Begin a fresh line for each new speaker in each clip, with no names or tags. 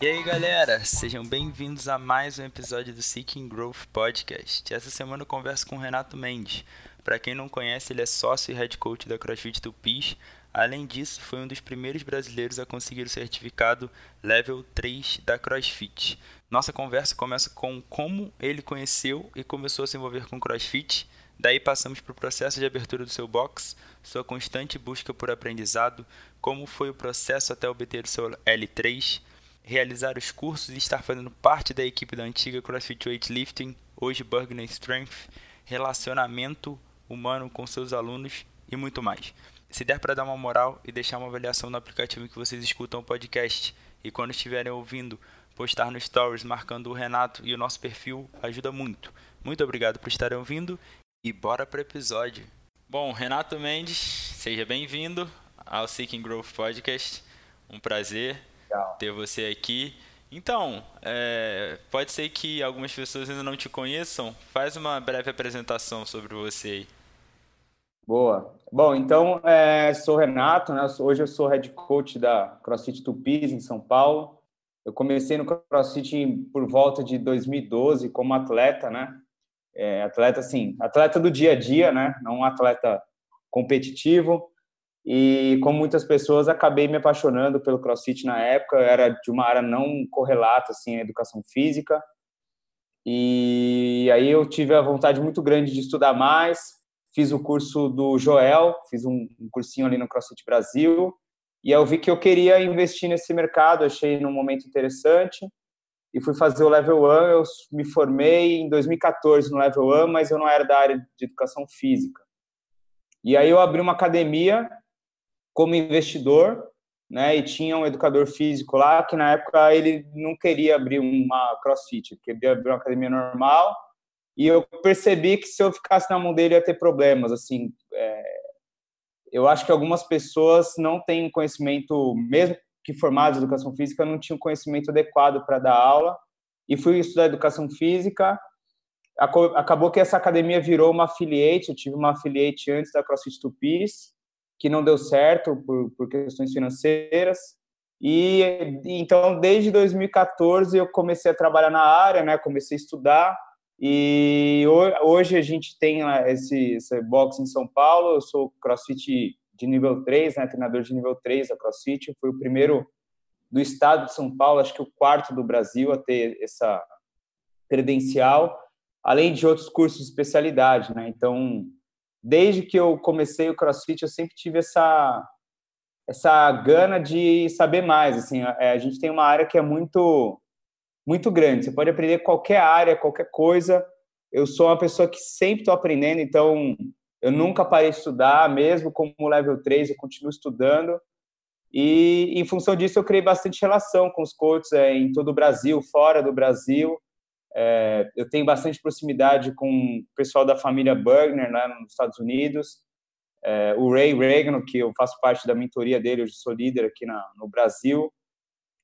E aí galera, sejam bem-vindos a mais um episódio do Seeking Growth Podcast. Essa semana eu converso com o Renato Mendes. Para quem não conhece, ele é sócio e head coach da CrossFit Tupis. Além disso, foi um dos primeiros brasileiros a conseguir o certificado Level 3 da CrossFit. Nossa conversa começa com como ele conheceu e começou a se envolver com CrossFit. Daí passamos para o processo de abertura do seu box, sua constante busca por aprendizado, como foi o processo até obter o seu L3, realizar os cursos e estar fazendo parte da equipe da antiga CrossFit Weightlifting, hoje Burger Strength, relacionamento humano com seus alunos e muito mais. Se der para dar uma moral e deixar uma avaliação no aplicativo que vocês escutam o podcast e quando estiverem ouvindo, postar no Stories marcando o Renato e o nosso perfil ajuda muito. Muito obrigado por estarem ouvindo e bora para o episódio. Bom, Renato Mendes, seja bem-vindo ao Seeking Growth Podcast. Um prazer Legal. ter você aqui. Então, é, pode ser que algumas pessoas ainda não te conheçam. Faz uma breve apresentação sobre você aí.
Boa. Bom, então, é, sou Renato, né? Hoje eu sou head coach da CrossFit Tupis, em São Paulo. Eu comecei no CrossFit por volta de 2012 como atleta, né? É, atleta, assim, atleta do dia a dia, né? Não um atleta competitivo. E como muitas pessoas, acabei me apaixonando pelo CrossFit na época. Eu era de uma área não correlata, assim, à educação física. E aí eu tive a vontade muito grande de estudar mais. Fiz o curso do Joel, fiz um, um cursinho ali no CrossFit Brasil. E eu vi que eu queria investir nesse mercado, achei num momento interessante. E fui fazer o Level 1. Eu me formei em 2014 no Level 1, mas eu não era da área de educação física. E aí eu abri uma academia como investidor, né? E tinha um educador físico lá que na época ele não queria abrir uma CrossFit, queria abrir uma academia normal. E eu percebi que se eu ficasse na mão dele ia ter problemas. Assim, é... eu acho que algumas pessoas não têm conhecimento, mesmo que formados em educação física, não tinham conhecimento adequado para dar aula. E fui estudar educação física. Acabou que essa academia virou uma affiliate. Eu tive uma affiliate antes da CrossFit Tupis que não deu certo por, por questões financeiras. E então, desde 2014, eu comecei a trabalhar na área, né? Comecei a estudar. E hoje a gente tem esse, esse box em São Paulo. Eu sou crossfit de nível 3, né? Treinador de nível 3 da crossfit. Eu fui o primeiro do estado de São Paulo, acho que o quarto do Brasil a ter essa credencial, além de outros cursos de especialidade, né? Então, desde que eu comecei o CrossFit, eu sempre tive essa essa gana de saber mais. Assim, a, é, a gente tem uma área que é muito muito grande. Você pode aprender qualquer área, qualquer coisa. Eu sou uma pessoa que sempre estou aprendendo, então eu nunca parei de estudar, mesmo como level 3, eu continuo estudando. E em função disso, eu criei bastante relação com os coaches é, em todo o Brasil, fora do Brasil. É, eu tenho bastante proximidade com o pessoal da família Bergner, lá nos Estados Unidos. É, o Ray Reagan, que eu faço parte da mentoria dele, eu sou líder aqui na, no Brasil.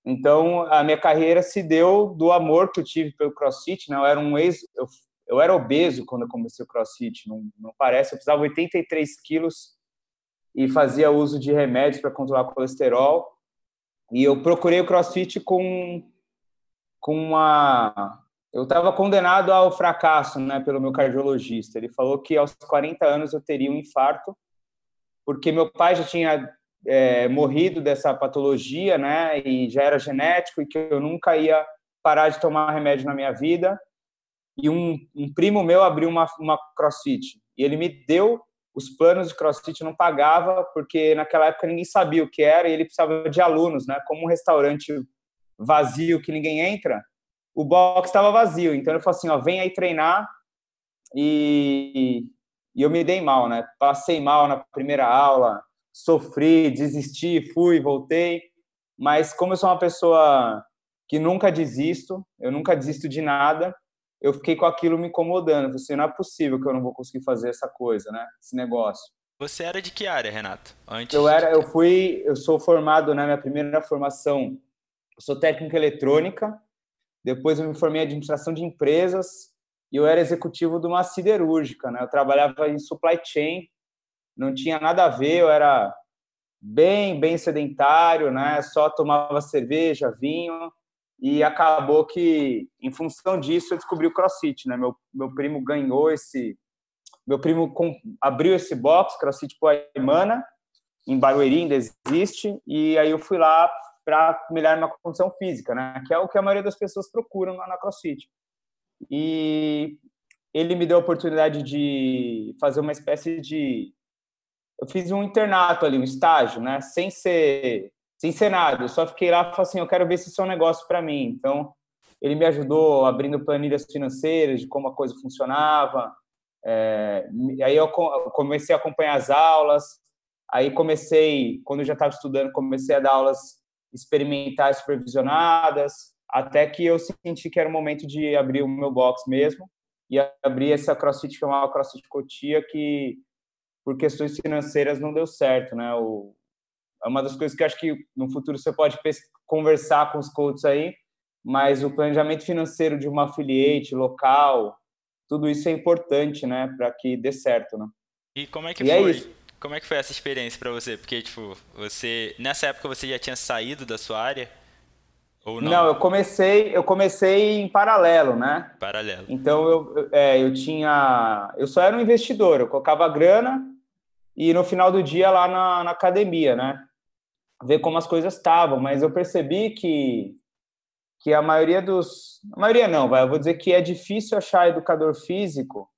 Então, a minha carreira se deu do amor que eu tive pelo CrossFit. Né? Eu era um ex, eu, eu era obeso quando eu comecei o CrossFit, não, não parece. Eu precisava 83 quilos e fazia uso de remédios para controlar colesterol. E eu procurei o CrossFit com com uma eu estava condenado ao fracasso, né, pelo meu cardiologista. Ele falou que aos 40 anos eu teria um infarto, porque meu pai já tinha é, morrido dessa patologia, né, e já era genético e que eu nunca ia parar de tomar remédio na minha vida. E um, um primo meu abriu uma, uma CrossFit e ele me deu os planos de CrossFit, não pagava porque naquela época ninguém sabia o que era e ele precisava de alunos, né, como um restaurante vazio que ninguém entra o box estava vazio. Então ele falou assim: ó, vem aí treinar. E, e eu me dei mal, né? Passei mal na primeira aula, sofri, desisti, fui, voltei. Mas como eu sou uma pessoa que nunca desisto, eu nunca desisto de nada, eu fiquei com aquilo me incomodando. falei assim, não é possível que eu não vou conseguir fazer essa coisa, né? Esse negócio.
Você era de que área, Renato?
Antes eu era, eu fui, eu sou formado, né, minha primeira formação, eu sou técnico eletrônica, depois eu me formei em administração de empresas e eu era executivo de uma siderúrgica, né? Eu trabalhava em supply chain, não tinha nada a ver, eu era bem, bem sedentário, né? Só tomava cerveja, vinho e acabou que, em função disso, eu descobri o CrossFit, né? Meu, meu primo ganhou esse... Meu primo com, abriu esse box, CrossFit Poimana, em Barueri, ainda existe, e aí eu fui lá para melhorar minha condição física, né? Que é o que a maioria das pessoas procuram lá na CrossFit. E ele me deu a oportunidade de fazer uma espécie de eu fiz um internato ali, um estágio, né? Sem ser sem ser nada. Eu só fiquei lá e falei assim, eu quero ver se isso é um negócio para mim. Então, ele me ajudou abrindo planilhas financeiras de como a coisa funcionava. É, aí eu comecei a acompanhar as aulas. Aí comecei, quando eu já estava estudando, comecei a dar aulas experimentais supervisionadas, até que eu senti que era o momento de abrir o meu box mesmo e abrir essa CrossFit que chamava CrossFit Cotia, que por questões financeiras não deu certo, né? O, é uma das coisas que acho que no futuro você pode conversar com os coaches aí, mas o planejamento financeiro de uma affiliate local, tudo isso é importante, né, para que dê certo, né?
E como é que e é foi? É como é que foi essa experiência para você? Porque tipo, você nessa época você já tinha saído da sua área? Ou não?
não, eu comecei, eu comecei em paralelo, né?
Paralelo.
Então eu, é, eu tinha, eu só era um investidor, eu colocava grana e no final do dia lá na, na academia, né? Ver como as coisas estavam, mas eu percebi que que a maioria dos, a maioria não, vai, eu vou dizer que é difícil achar educador físico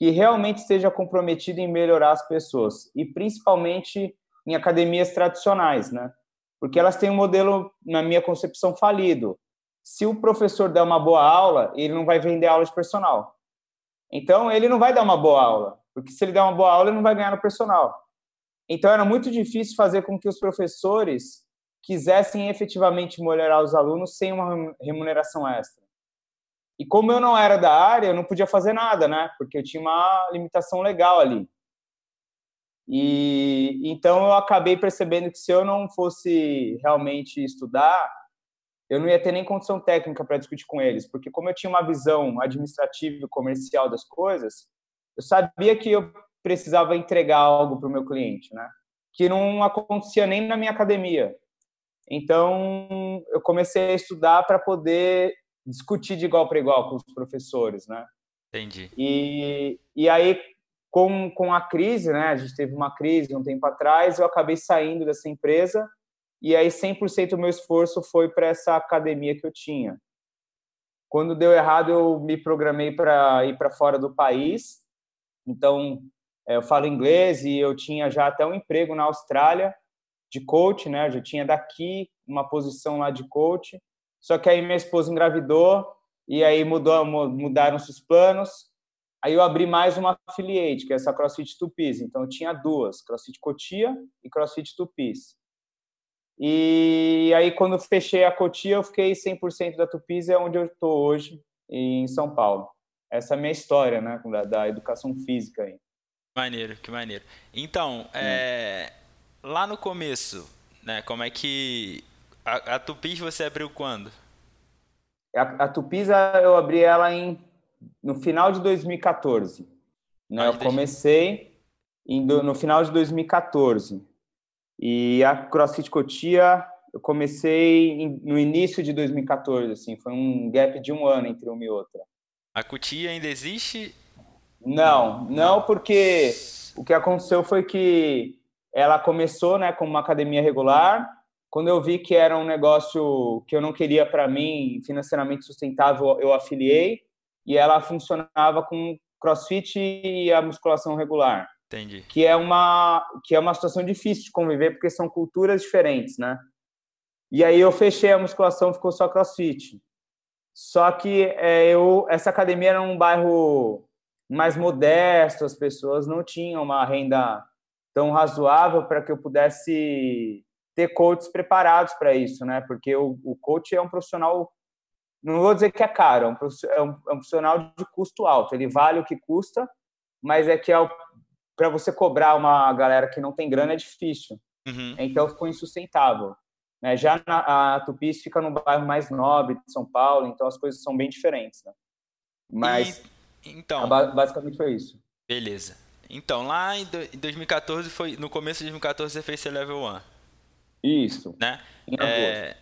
que realmente esteja comprometido em melhorar as pessoas e principalmente em academias tradicionais, né? porque elas têm um modelo, na minha concepção, falido. Se o professor der uma boa aula, ele não vai vender aula de personal. Então, ele não vai dar uma boa aula, porque se ele der uma boa aula, ele não vai ganhar no personal. Então, era muito difícil fazer com que os professores quisessem efetivamente melhorar os alunos sem uma remuneração extra. E como eu não era da área, eu não podia fazer nada, né? Porque eu tinha uma limitação legal ali. E então eu acabei percebendo que se eu não fosse realmente estudar, eu não ia ter nem condição técnica para discutir com eles, porque como eu tinha uma visão administrativa e comercial das coisas, eu sabia que eu precisava entregar algo para o meu cliente, né? Que não acontecia nem na minha academia. Então eu comecei a estudar para poder discutir de igual para igual com os professores, né?
Entendi.
E, e aí com, com a crise, né, a gente teve uma crise um tempo atrás, eu acabei saindo dessa empresa e aí 100% do meu esforço foi para essa academia que eu tinha. Quando deu errado, eu me programei para ir para fora do país. Então, é, eu falo inglês e eu tinha já até um emprego na Austrália de coach, né? Eu já tinha daqui uma posição lá de coach. Só que aí minha esposa engravidou e aí mudou, mudaram-se os planos Aí eu abri mais uma affiliate, que é essa CrossFit Tupis. Então eu tinha duas, CrossFit Cotia e CrossFit Tupis. E aí quando fechei a Cotia, eu fiquei 100% da Tupis, é onde eu estou hoje, em São Paulo. Essa é a minha história, né, da, da educação física aí.
Maneiro, que maneiro. Então, é, lá no começo, né, como é que a, a Tupis você abriu quando?
A, a Tupis eu abri ela em no final de 2014. Né? Eu comecei em, no final de 2014. E a CrossFit Cotia, eu comecei em, no início de 2014, assim, foi um gap de um ano entre uma e outra.
A Cotia ainda existe?
Não, não, porque o que aconteceu foi que ela começou, né, como uma academia regular. Quando eu vi que era um negócio que eu não queria para mim, financeiramente sustentável, eu afiliei e ela funcionava com crossfit e a musculação regular.
Entendi.
Que é uma que é uma situação difícil de conviver porque são culturas diferentes, né? E aí eu fechei a musculação, ficou só crossfit. Só que é, eu essa academia era um bairro mais modesto, as pessoas não tinham uma renda tão razoável para que eu pudesse ter coaches preparados para isso, né? Porque o, o coach é um profissional não vou dizer que é caro, é, é um, é um profissional de custo alto. Ele vale o que custa, mas é que é para você cobrar uma galera que não tem grana é difícil. Uhum. Então ficou insustentável. Né? Já na, a Tupis fica no bairro mais nobre de São Paulo, então as coisas são bem diferentes. Né? Mas
e, então
basicamente foi isso.
Beleza. Então lá em 2014 foi no começo de 2014 você fez seu level 1.
Isso.
Né? É,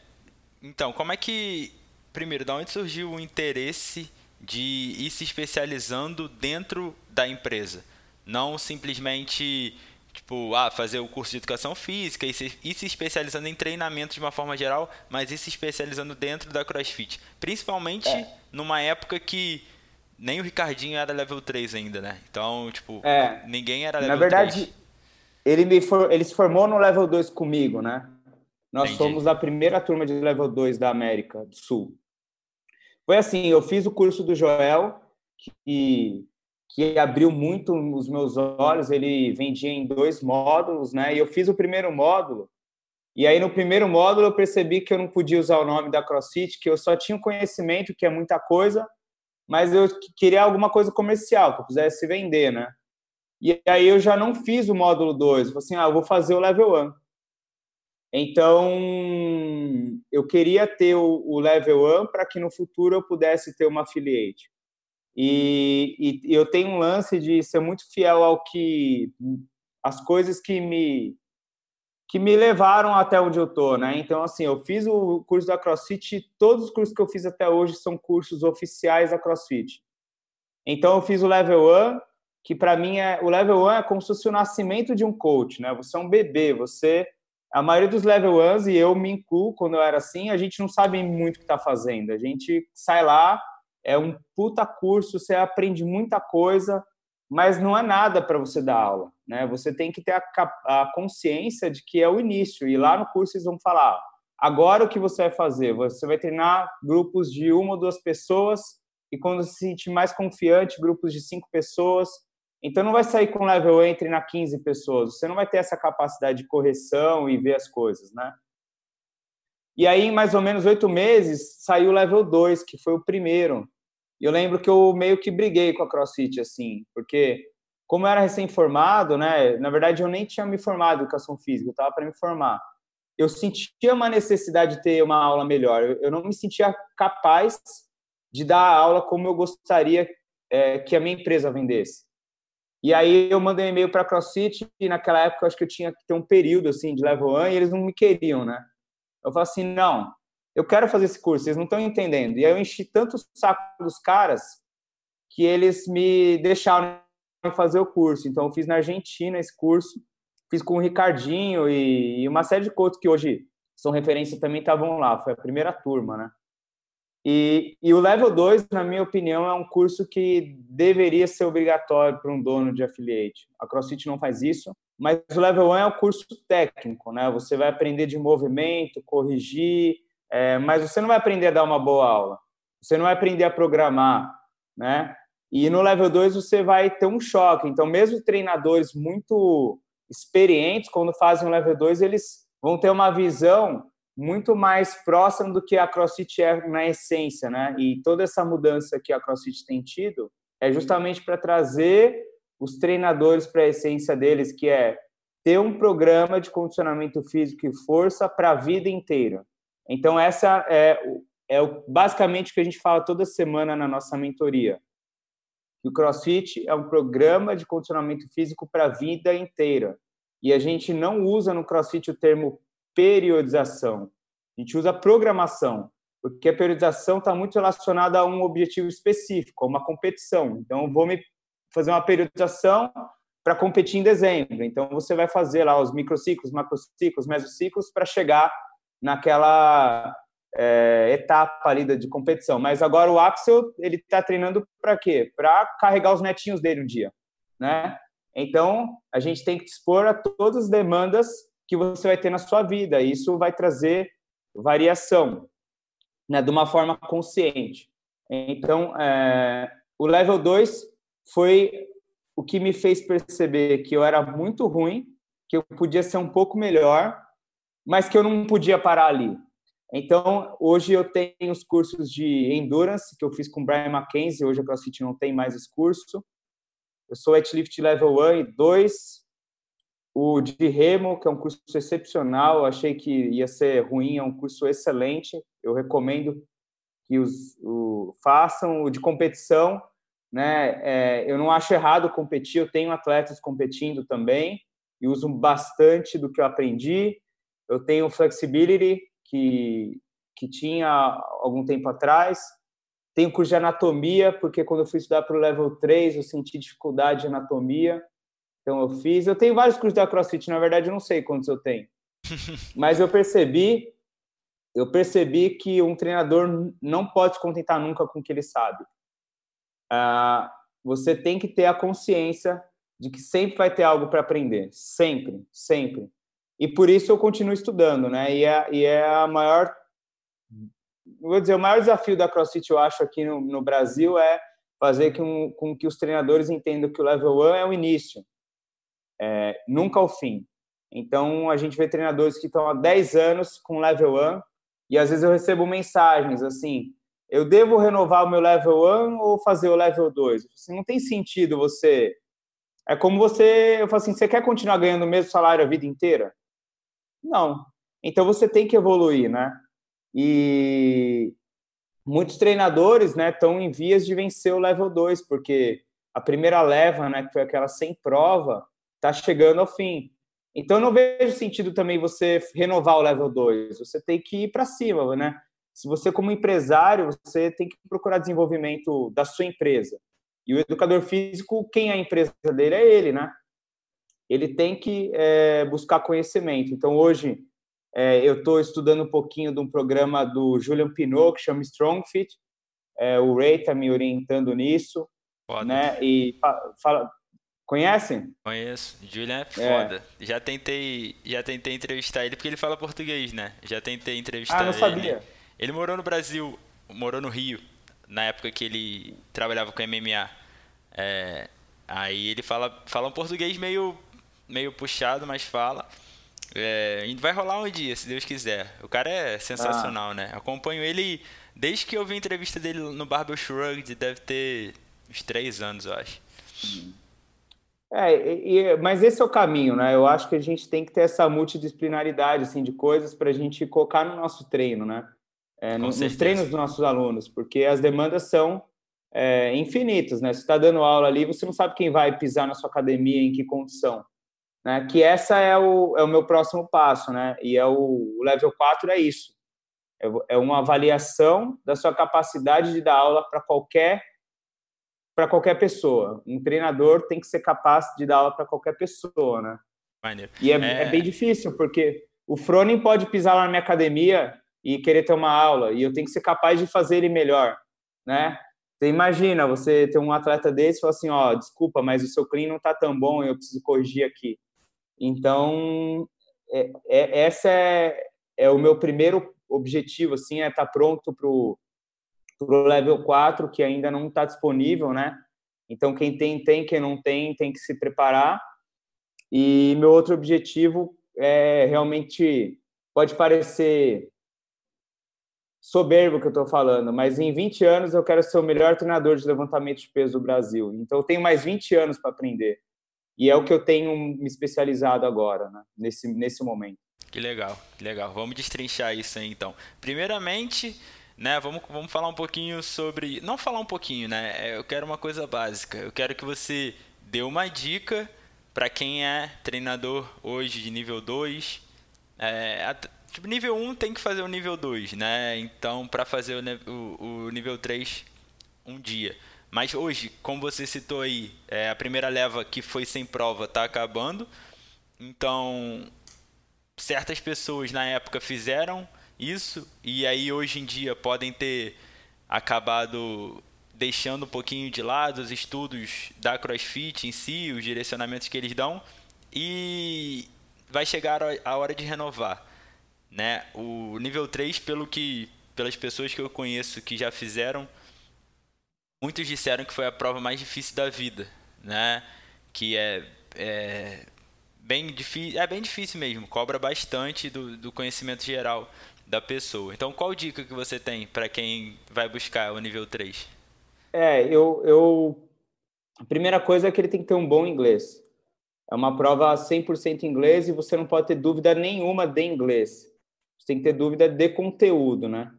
então como é que primeiro, da onde surgiu o interesse de ir se especializando dentro da empresa? Não simplesmente tipo, ah, fazer o curso de educação física e se, ir se especializando em treinamento de uma forma geral, mas ir se especializando dentro da CrossFit. Principalmente é. numa época que nem o Ricardinho era level 3 ainda, né? Então, tipo, é. ninguém era level 3.
Na verdade, 3. Ele, me for, ele se formou no level 2 comigo, né? Nós Entendi. somos a primeira turma de level 2 da América do Sul. Foi assim, eu fiz o curso do Joel, que que abriu muito os meus olhos. Ele vendia em dois módulos, né? E eu fiz o primeiro módulo. E aí no primeiro módulo eu percebi que eu não podia usar o nome da CrossFit, que eu só tinha o conhecimento, que é muita coisa, mas eu queria alguma coisa comercial, que eu pudesse vender, né? E aí eu já não fiz o módulo 2, falei assim, ah, eu vou fazer o level 1. Então, eu queria ter o, level 1 para que no futuro eu pudesse ter uma affiliate. E, e, eu tenho um lance de ser muito fiel ao que as coisas que me que me levaram até onde eu tô, né? Então assim, eu fiz o curso da CrossFit, todos os cursos que eu fiz até hoje são cursos oficiais da CrossFit. Então eu fiz o level 1, que para mim é o level 1 é como se fosse o nascimento de um coach, né? Você é um bebê, você a maioria dos level 1 e eu me incluo quando eu era assim, a gente não sabe muito o que está fazendo. A gente sai lá é um puta curso, você aprende muita coisa, mas não é nada para você dar aula, né? Você tem que ter a, a, consciência de que é o início e lá no curso eles vão falar: agora o que você vai fazer? Você vai treinar grupos de uma ou duas pessoas e quando se sentir mais confiante, grupos de cinco pessoas. Então não vai sair com level entre na 15 pessoas. Você não vai ter essa capacidade de correção e ver as coisas, né? E aí, em mais ou menos oito meses, saiu o level 2, que foi o primeiro. E eu lembro que eu meio que briguei com a CrossFit, assim, porque como eu era recém-formado, né, na verdade eu nem tinha me formado em educação física, eu estava para me formar. Eu sentia uma necessidade de ter uma aula melhor, eu, não me sentia capaz de dar a aula como eu gostaria é, que a minha empresa vendesse. E aí eu mandei um e-mail para a CrossFit e naquela época eu acho que eu tinha que ter um período assim de level 1 e eles não me queriam, né? Eu falei assim, não, eu quero fazer esse curso, vocês não estão entendendo. E aí eu enchi tanto o saco dos caras que eles me deixaram fazer o curso. Então eu fiz na Argentina esse curso, fiz com o Ricardinho e, uma série de coaches que hoje são referência também estavam lá, foi a primeira turma, né? E, e, o Level 2, na minha opinião, é um curso que deveria ser obrigatório para um dono de affiliate. A CrossFit não faz isso, mas o Level 1 é o curso técnico, né? Você vai aprender de movimento, corrigir, é, mas você não vai aprender a dar uma boa aula, você não vai aprender a programar, né? E no level 2 você vai ter um choque. Então, mesmo treinadores muito experientes, quando fazem o level 2, eles vão ter uma visão muito mais próxima do que a CrossFit é na essência, né? E toda essa mudança que a CrossFit tem tido é justamente para trazer os treinadores para a essência deles, que é ter um programa de condicionamento físico e força para a vida inteira. Então, essa é, é basicamente o que a gente fala toda semana na nossa mentoria. O CrossFit é um programa de condicionamento físico para a vida inteira. E a gente não usa no CrossFit o termo periodização. A gente usa programação, porque a periodização está muito relacionada a um objetivo específico, a uma competição. Então, eu vou me fazer uma periodização para competir em dezembro. Então, você vai fazer lá os microciclos, macrociclos, mesociclos para chegar naquela é, etapa ali de competição. Mas agora o Axel, ele está treinando para quê? Para carregar os netinhos dele um dia, né? Então, a gente tem que expor a todas as demandas que você vai ter na sua vida. E isso vai trazer variação, né, de uma forma consciente. Então, é, o level 2 foi o que me fez perceber que eu era muito ruim, que eu podia ser um pouco melhor, mas que eu não podia parar ali. Então, hoje eu tenho os cursos de endurance que eu fiz com o Brian Mackenzie, hoje a CrossFit não tem mais esse curso. Eu sou Lift Level 1 e 2. O de remo, que é um curso excepcional, achei que ia ser ruim, é um curso excelente. Eu recomendo que os o, façam. O de competição, né? É, eu não acho errado competir, eu tenho atletas competindo também e uso bastante do que eu aprendi eu tenho flexibility, que, que tinha algum tempo atrás. Tenho curso de anatomia, porque quando eu fui estudar para o level 3, eu senti dificuldade de anatomia. Então eu fiz. Eu tenho vários cursos da CrossFit, na verdade eu não sei quantos eu tenho. Mas eu percebi, eu percebi que um treinador não pode se contentar nunca com o que ele sabe. Ah, você tem que ter a consciência de que sempre vai ter algo para aprender, sempre, sempre. E por isso eu continuo estudando, né? E é, e é a maior, vou dizer, o maior desafio da CrossFit, eu acho, aqui no, no Brasil é fazer com, com que os treinadores entendam que o level 1 é o início, é, nunca o fim. Então, a gente vê treinadores que estão há 10 anos com level 1 e às vezes eu recebo mensagens assim, eu devo renovar o meu level 1 ou fazer o level 2? Assim, não tem sentido você... É como você... Eu falo assim, você quer continuar ganhando o mesmo salário a vida inteira? Não. Então, você tem que evoluir, né? E muitos treinadores né, estão em vias de vencer o level 2, porque a primeira leva, né, que foi aquela sem prova, está chegando ao fim. Então, não vejo sentido também você renovar o level 2. Você tem que ir para cima, né? Se você, como empresário, você tem que procurar desenvolvimento da sua empresa. E o educador físico, quem é a empresa dele é ele, né? Ele tem que é, buscar conhecimento. Então, hoje, é, eu estou estudando um pouquinho de um programa do Julian Pinot, que chama Strong Fit. É, o Ray está me orientando nisso. Né? E fala, Conhecem?
Conheço. Julian é, é. foda. É. Já tentei, já tentei entrevistar ele porque ele fala português, né? Já tentei entrevistar ele. Ah, não sabia. Ele. Ele morou no Brasil, morou no Rio, na época que ele trabalhava com MMA. É, aí ele fala, fala um português meio, meio puxado, mas fala. É, vai rolar um dia, se Deus quiser. O cara é sensacional, ah. né? Acompanho ele desde que eu vi a entrevista dele no Barbell Shrugged, deve ter uns três anos, eu acho.
É, e, mas esse é o caminho, né? Eu acho que a gente tem que ter essa multidisciplinaridade assim, de coisas para a gente colocar no nosso treino, né? é, no, nos treinos dos nossos alunos, porque as demandas são é, infinitas, né? Você está dando aula ali, você não sabe quem vai pisar na sua academia, em que condição. Né? Que essa é o, é o meu próximo passo, né? E é o, o level 4 é isso. É, é uma avaliação da sua capacidade de dar aula para qualquer para qualquer pessoa. Um treinador tem que ser capaz de dar aula para qualquer pessoa, né? Maneiro. E é, é... é bem difícil, porque o Froning pode pisar lá na minha academia e querer ter uma aula e eu tenho que ser capaz de fazer ele melhor, né? Você imagina você ter um atleta desse e falar assim, ó, desculpa, mas o seu clean não tá tão bom, eu preciso corrigir aqui. Então, é, é, essa é, é o meu primeiro objetivo, assim, é estar tá pronto pro pro level 4, que ainda não está disponível, né? Então, quem tem, tem, quem não tem, tem que se preparar. E meu outro objetivo é realmente, pode parecer soberbo que eu estou falando, mas em 20 anos eu quero ser o melhor treinador de levantamento de peso do Brasil. Então eu tenho mais 20 anos para aprender. E é o que eu tenho me especializado agora, né? nesse, nesse momento.
Que legal, que legal. Vamos destrinchar isso aí então. Primeiramente, né, vamos, vamos falar um pouquinho sobre. Não falar um pouquinho, né? É, eu quero uma coisa básica. Eu quero que você dê uma dica para quem é treinador hoje de nível 2. É, Tipo, nível 1 tem que fazer o nível 2, né? Então, para fazer o, o, o, nível 3 um dia. Mas hoje, como você citou aí, é, a primeira leva que foi sem prova está acabando. Então, certas pessoas na época fizeram isso e aí hoje em dia podem ter acabado deixando um pouquinho de lado os estudos da CrossFit em si, os direcionamentos que eles dão e vai chegar a hora de renovar né? O nível 3, pelo que pelas pessoas que eu conheço que já fizeram, muitos disseram que foi a prova mais difícil da vida, né? Que é, é bem difícil, é bem difícil mesmo, cobra bastante do, do conhecimento geral da pessoa. Então, qual dica que você tem para quem vai buscar o nível 3?
É, eu, eu a primeira coisa é que ele tem que ter um bom inglês. É uma prova 100% inglês e você não pode ter dúvida nenhuma de inglês tem que ter dúvida de conteúdo, né?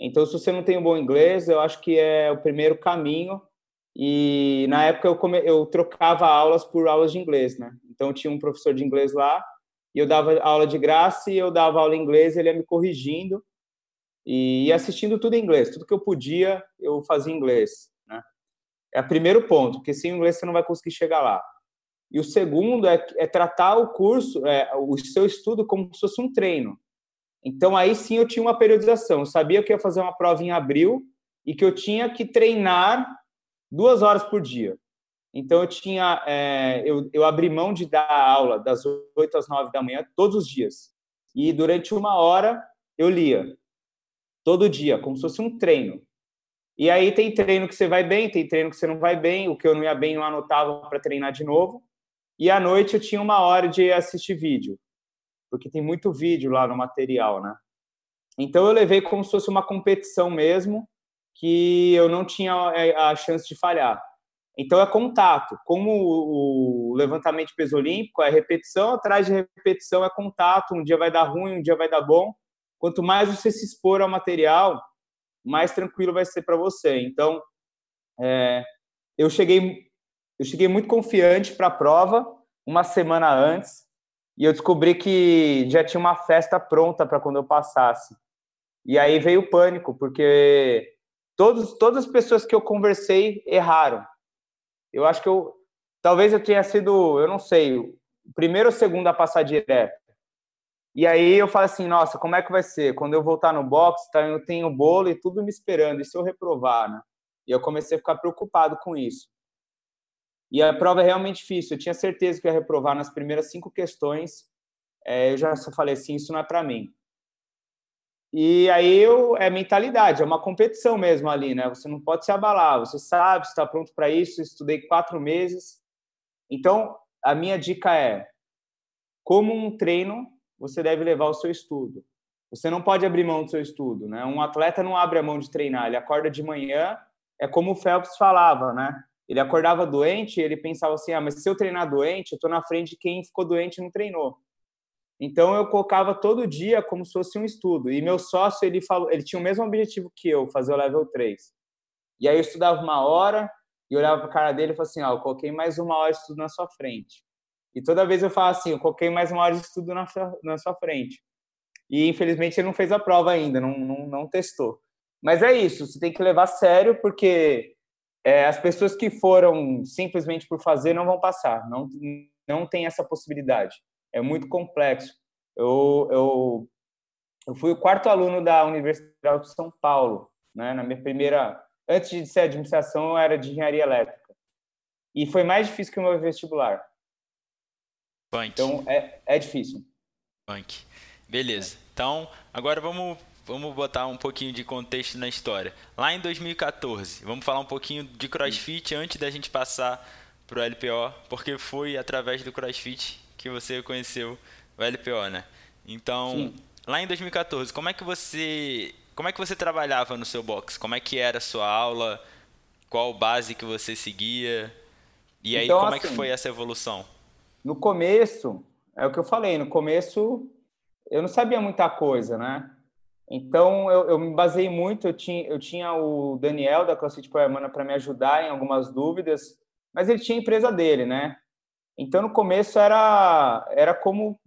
Então, se você não tem um bom inglês, eu acho que é o primeiro caminho. E na época eu, come... eu trocava aulas por aulas de inglês, né? Então, tinha um professor de inglês lá e eu dava aula de graça e eu dava aula em inglês, ele ia me corrigindo. e assistindo tudo em inglês. Tudo que eu podia, eu fazia em inglês. Né? É o primeiro ponto, porque sem inglês você não vai conseguir chegar lá. E o segundo é, é tratar o curso, é, o seu estudo como se fosse um treino. Então aí sim eu tinha uma periodização. Eu sabia que ia fazer uma prova em abril e que eu tinha que treinar duas horas por dia. Então eu tinha, é, eu, eu abri mão de dar aula das 8 às 9 da manhã todos os dias. E durante uma hora eu lia. Todo dia, como se fosse um treino. E aí tem treino que você vai bem, tem treino que você não vai bem. O que eu não ia bem eu anotava para treinar de novo. E à noite eu tinha uma hora de assistir vídeo, porque tem muito vídeo lá no material, né? Então eu levei como se fosse uma competição mesmo, que eu não tinha é, a chance de falhar. Então é contato. Como o levantamento de peso olímpico é repetição atrás de repetição, é contato. Um dia vai dar ruim, um dia vai dar bom. Quanto mais você se expor ao material, mais tranquilo vai ser para você. Então, é, eu cheguei eu cheguei muito confiante para a prova uma semana antes e eu descobri que já tinha uma festa pronta para quando eu passasse. E aí veio o pânico, porque todos, todas as pessoas que eu conversei erraram. Eu acho que eu talvez eu tenha sido, eu não sei, o primeiro ou segundo a passar direto. E aí eu falo assim, nossa, como é que vai ser? Quando eu voltar no box, tá, eu tenho bolo e tudo me esperando, e se eu reprovar, né? E eu comecei a ficar preocupado com isso. E a prova é realmente difícil. Eu tinha certeza que ia reprovar nas primeiras cinco questões. É, eu já falei assim, isso não é para mim. E aí eu, é mentalidade, é uma competição mesmo ali, né? Você não pode se abalar. Você sabe, está pronto para isso. Estudei quatro meses. Então, a minha dica é: como um treino, você deve levar o seu estudo. Você não pode abrir mão do seu estudo, né? Um atleta não abre a mão de treinar. Ele acorda de manhã, é como o Phelps falava, né? Ele acordava doente, ele pensava assim: ah, mas se eu treinar doente, eu estou na frente de quem ficou doente e não treinou. Então eu colocava todo dia como se fosse um estudo. E meu sócio, ele falou, ele tinha o mesmo objetivo que eu, fazer o level 3. E aí eu estudava uma hora e olhava para a cara dele e falava assim: ó, eu coloquei mais uma hora de estudo na sua frente. E toda vez eu falava assim: eu coloquei mais uma hora de estudo na sua, na sua frente. E infelizmente ele não fez a prova ainda, não, não, não testou. Mas é isso, você tem que levar a sério, porque é, as pessoas que foram simplesmente por fazer não vão passar, não, não tem essa possibilidade. É muito complexo. Eu, eu, eu fui o quarto aluno da Universidade de São Paulo, né, na minha primeira. Antes de ser administração, eu era de engenharia elétrica. E foi mais difícil que o meu vestibular.
Punk.
Então, é, é difícil.
Punk. Beleza. Então, agora vamos vamos botar um pouquinho de contexto na história. Lá em 2014, vamos falar um pouquinho de CrossFit antes da gente passar para o LPO, porque foi através do CrossFit que você conheceu o LPO, né? Então, Sim. lá em 2014, como é que você como é que você trabalhava no seu box? Como é que era a sua aula? Qual base que você seguia? E aí, então, como assim, é que assim, foi essa evolução?
No começo, é o que eu falei, no começo eu não sabia muita coisa, né? Então, eu, eu, me baseei muito. Eu tinha, eu tinha o Daniel da CrossFit Poemana para me ajudar em algumas dúvidas, mas ele tinha a empresa dele, né? Então, no começo era, era como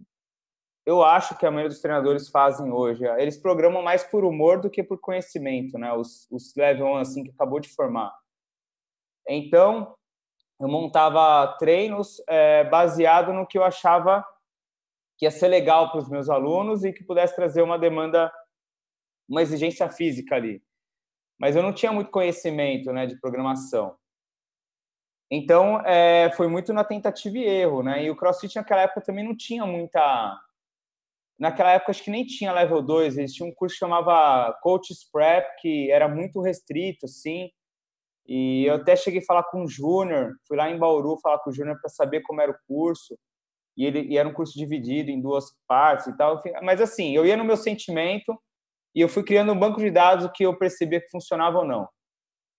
eu acho que a maioria dos treinadores fazem hoje. Eles programam mais por humor do que por conhecimento, né? Os, os level 1, assim, que acabou de formar. Então, eu montava treinos é, baseado no que eu achava que ia ser legal para os meus alunos e que pudesse trazer uma demanda uma exigência física ali. Mas eu não tinha muito conhecimento né, de programação. Então, é, foi muito na tentativa e erro, né? E o CrossFit naquela época também não tinha muita... Naquela época, acho que nem tinha Level 2. Eles tinham um curso que chamava Coach's Prep, que era muito restrito, assim. E eu até cheguei a falar com o Júnior, fui lá em Bauru falar com o Júnior para saber como era o curso. E, ele, e era um curso dividido em duas partes e tal. Mas, assim, eu ia no meu sentimento e eu fui criando um banco de dados que eu percebia que funcionava ou não.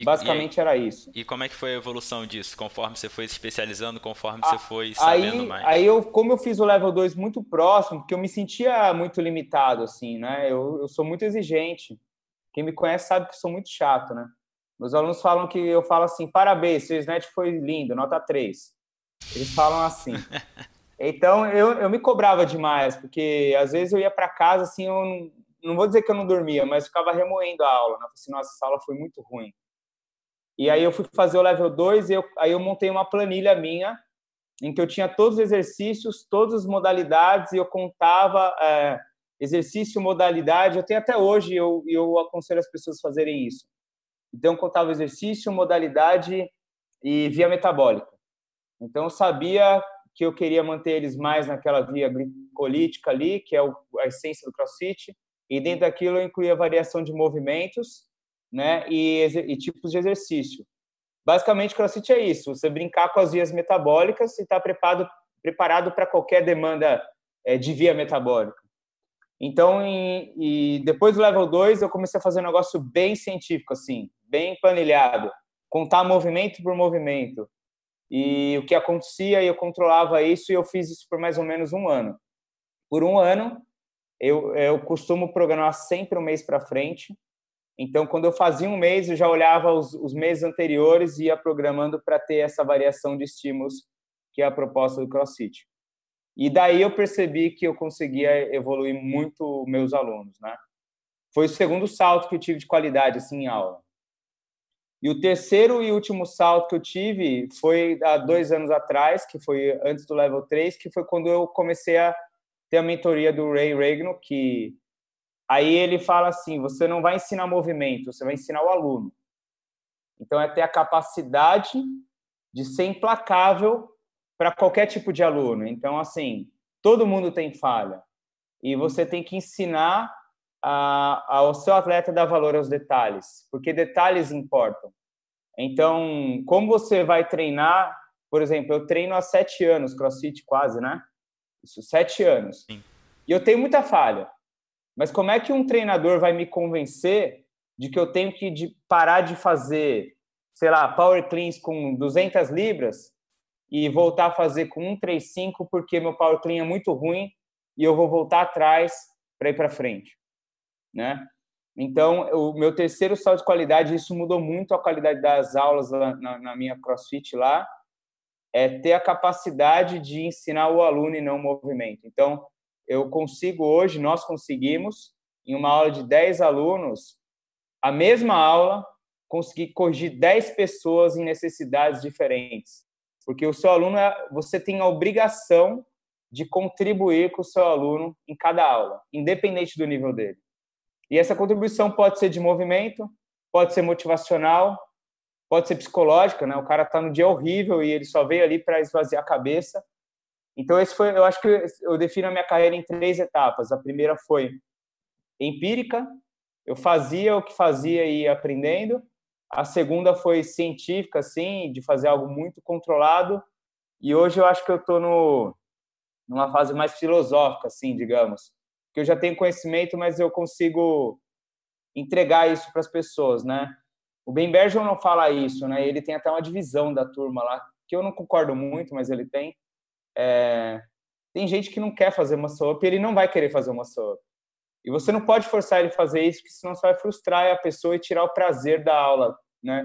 Basicamente
e
era isso.
E como é que foi a evolução disso? Conforme você foi se especializando, conforme a, você foi sabendo
aí,
mais?
Aí eu, como eu fiz o level 2 muito próximo, porque eu me sentia muito limitado, assim, né? Eu, eu sou muito exigente. Quem me conhece sabe que eu sou muito chato, né? Meus alunos falam que eu falo assim, parabéns, seu snatch foi lindo, nota 3. Eles falam assim. Então, eu, eu me cobrava demais, porque às vezes eu ia para casa, assim, eu não, não vou dizer que eu não dormia, mas ficava remoendo a aula. Né? Assim, nossa, essa aula foi muito ruim. E aí eu fui fazer o level 2 e eu, aí eu montei uma planilha minha em que eu tinha todos os exercícios, todas as modalidades e eu contava é, exercício, modalidade. Eu tenho até hoje eu, eu aconselho as pessoas a fazerem isso. Então eu contava exercício, modalidade e via metabólica. Então eu sabia que eu queria manter eles mais naquela via glicolítica ali, que é a essência do CrossFit, e dentro daquilo eu incluía variação de movimentos, né, e, e tipos de exercício. Basicamente, CrossFit é isso: você brincar com as vias metabólicas e estar tá preparado preparado para qualquer demanda é, de via metabólica. Então, em, e depois do level 2, eu comecei a fazer um negócio bem científico, assim, bem planilhado, contar movimento por movimento. E o que acontecia, eu controlava isso e eu fiz isso por mais ou menos um ano. Por um ano, eu, eu costumo programar sempre um mês para frente. Então, quando eu fazia um mês, eu já olhava os, os meses anteriores e ia programando para ter essa variação de estímulos, que é a proposta do CrossFit. E daí eu percebi que eu conseguia evoluir muito meus alunos, né? Foi o segundo salto que eu tive de qualidade assim em aula. E o terceiro e último salto que eu tive foi há dois anos atrás, que foi antes do level 3, que foi quando eu comecei a ter a mentoria do Ray Regno, que aí ele fala assim: você não vai ensinar movimento, você vai ensinar o aluno. Então é ter a capacidade de ser implacável para qualquer tipo de aluno. Então, assim, todo mundo tem falha. E você tem que ensinar a, ao seu atleta a dar valor aos detalhes, porque detalhes importam. Então, como você vai treinar, por exemplo, eu treino há sete anos, crossfit quase, né? Isso, sete anos. Sim. E eu tenho muita falha. Mas como é que um treinador vai me convencer de que eu tenho que de parar de fazer, sei lá, power cleans com 200 libras e voltar a fazer com 135 porque meu power clean é muito ruim e eu vou voltar atrás para ir para frente, né? Então, o meu terceiro salto de qualidade, isso mudou muito a qualidade das aulas na, na minha CrossFit lá, é ter a capacidade de ensinar o aluno e não o movimento. Então, eu consigo hoje, nós conseguimos, em uma aula de 10 alunos, a mesma aula, conseguir corrigir 10 pessoas em necessidades diferentes. Porque o seu aluno, é, você tem a obrigação de contribuir com o seu aluno em cada aula, independente do nível dele. E essa contribuição pode ser de movimento, pode ser motivacional, pode ser psicológica, né? O cara está no dia horrível e ele só veio ali para esvaziar a cabeça. Então esse foi, eu acho que eu defino a minha carreira em três etapas. A primeira foi empírica, eu fazia o que fazia e ia aprendendo. A segunda foi científica, assim, de fazer algo muito controlado. E hoje eu acho que eu estou no, numa fase mais filosófica, assim, digamos. Que eu já tenho conhecimento, mas eu consigo entregar isso para as pessoas, né? O Ben Bergeron não fala isso, né? Ele tem até uma divisão da turma lá, que eu não concordo muito, mas ele tem. É... Tem gente que não quer fazer uma up e ele não vai querer fazer uma up. E você não pode forçar ele a fazer isso, porque senão você vai frustrar a pessoa e tirar o prazer da aula, né?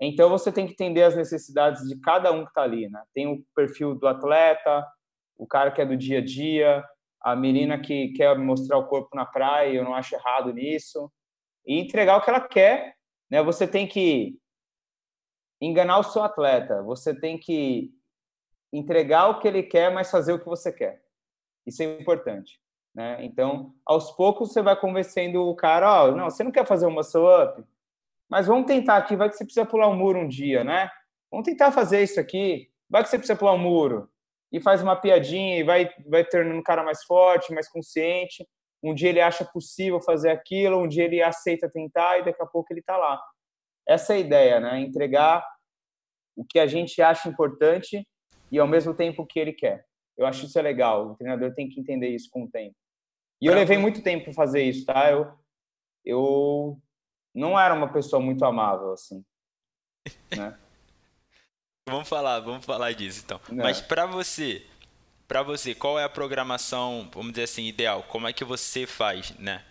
Então você tem que entender as necessidades de cada um que está ali, né? Tem o perfil do atleta, o cara que é do dia a dia, a menina que quer mostrar o corpo na praia, eu não acho errado nisso, e entregar o que ela quer, né? Você tem que enganar o seu atleta, você tem que entregar o que ele quer, mas fazer o que você quer. Isso é importante. Né? Então, aos poucos você vai convencendo o cara, oh, não, você não quer fazer um muscle up, mas vamos tentar aqui, vai que você precisa pular um muro um dia, né? Vamos tentar fazer isso aqui, vai que você precisa pular um muro e faz uma piadinha e vai vai tornando o cara mais forte, mais consciente. Um dia ele acha possível fazer aquilo, um dia ele aceita tentar e daqui a pouco ele está lá. Essa é a ideia, né? Entregar o que a gente acha importante e ao mesmo tempo que ele quer. Eu acho isso é legal. O treinador tem que entender isso com o tempo. E eu levei muito tempo para fazer isso, tá? Eu, eu não era uma pessoa muito amável, assim. Né?
vamos falar, vamos falar disso então. Não. Mas para você, para você, qual é a programação, vamos dizer assim, ideal? Como é que você faz, né?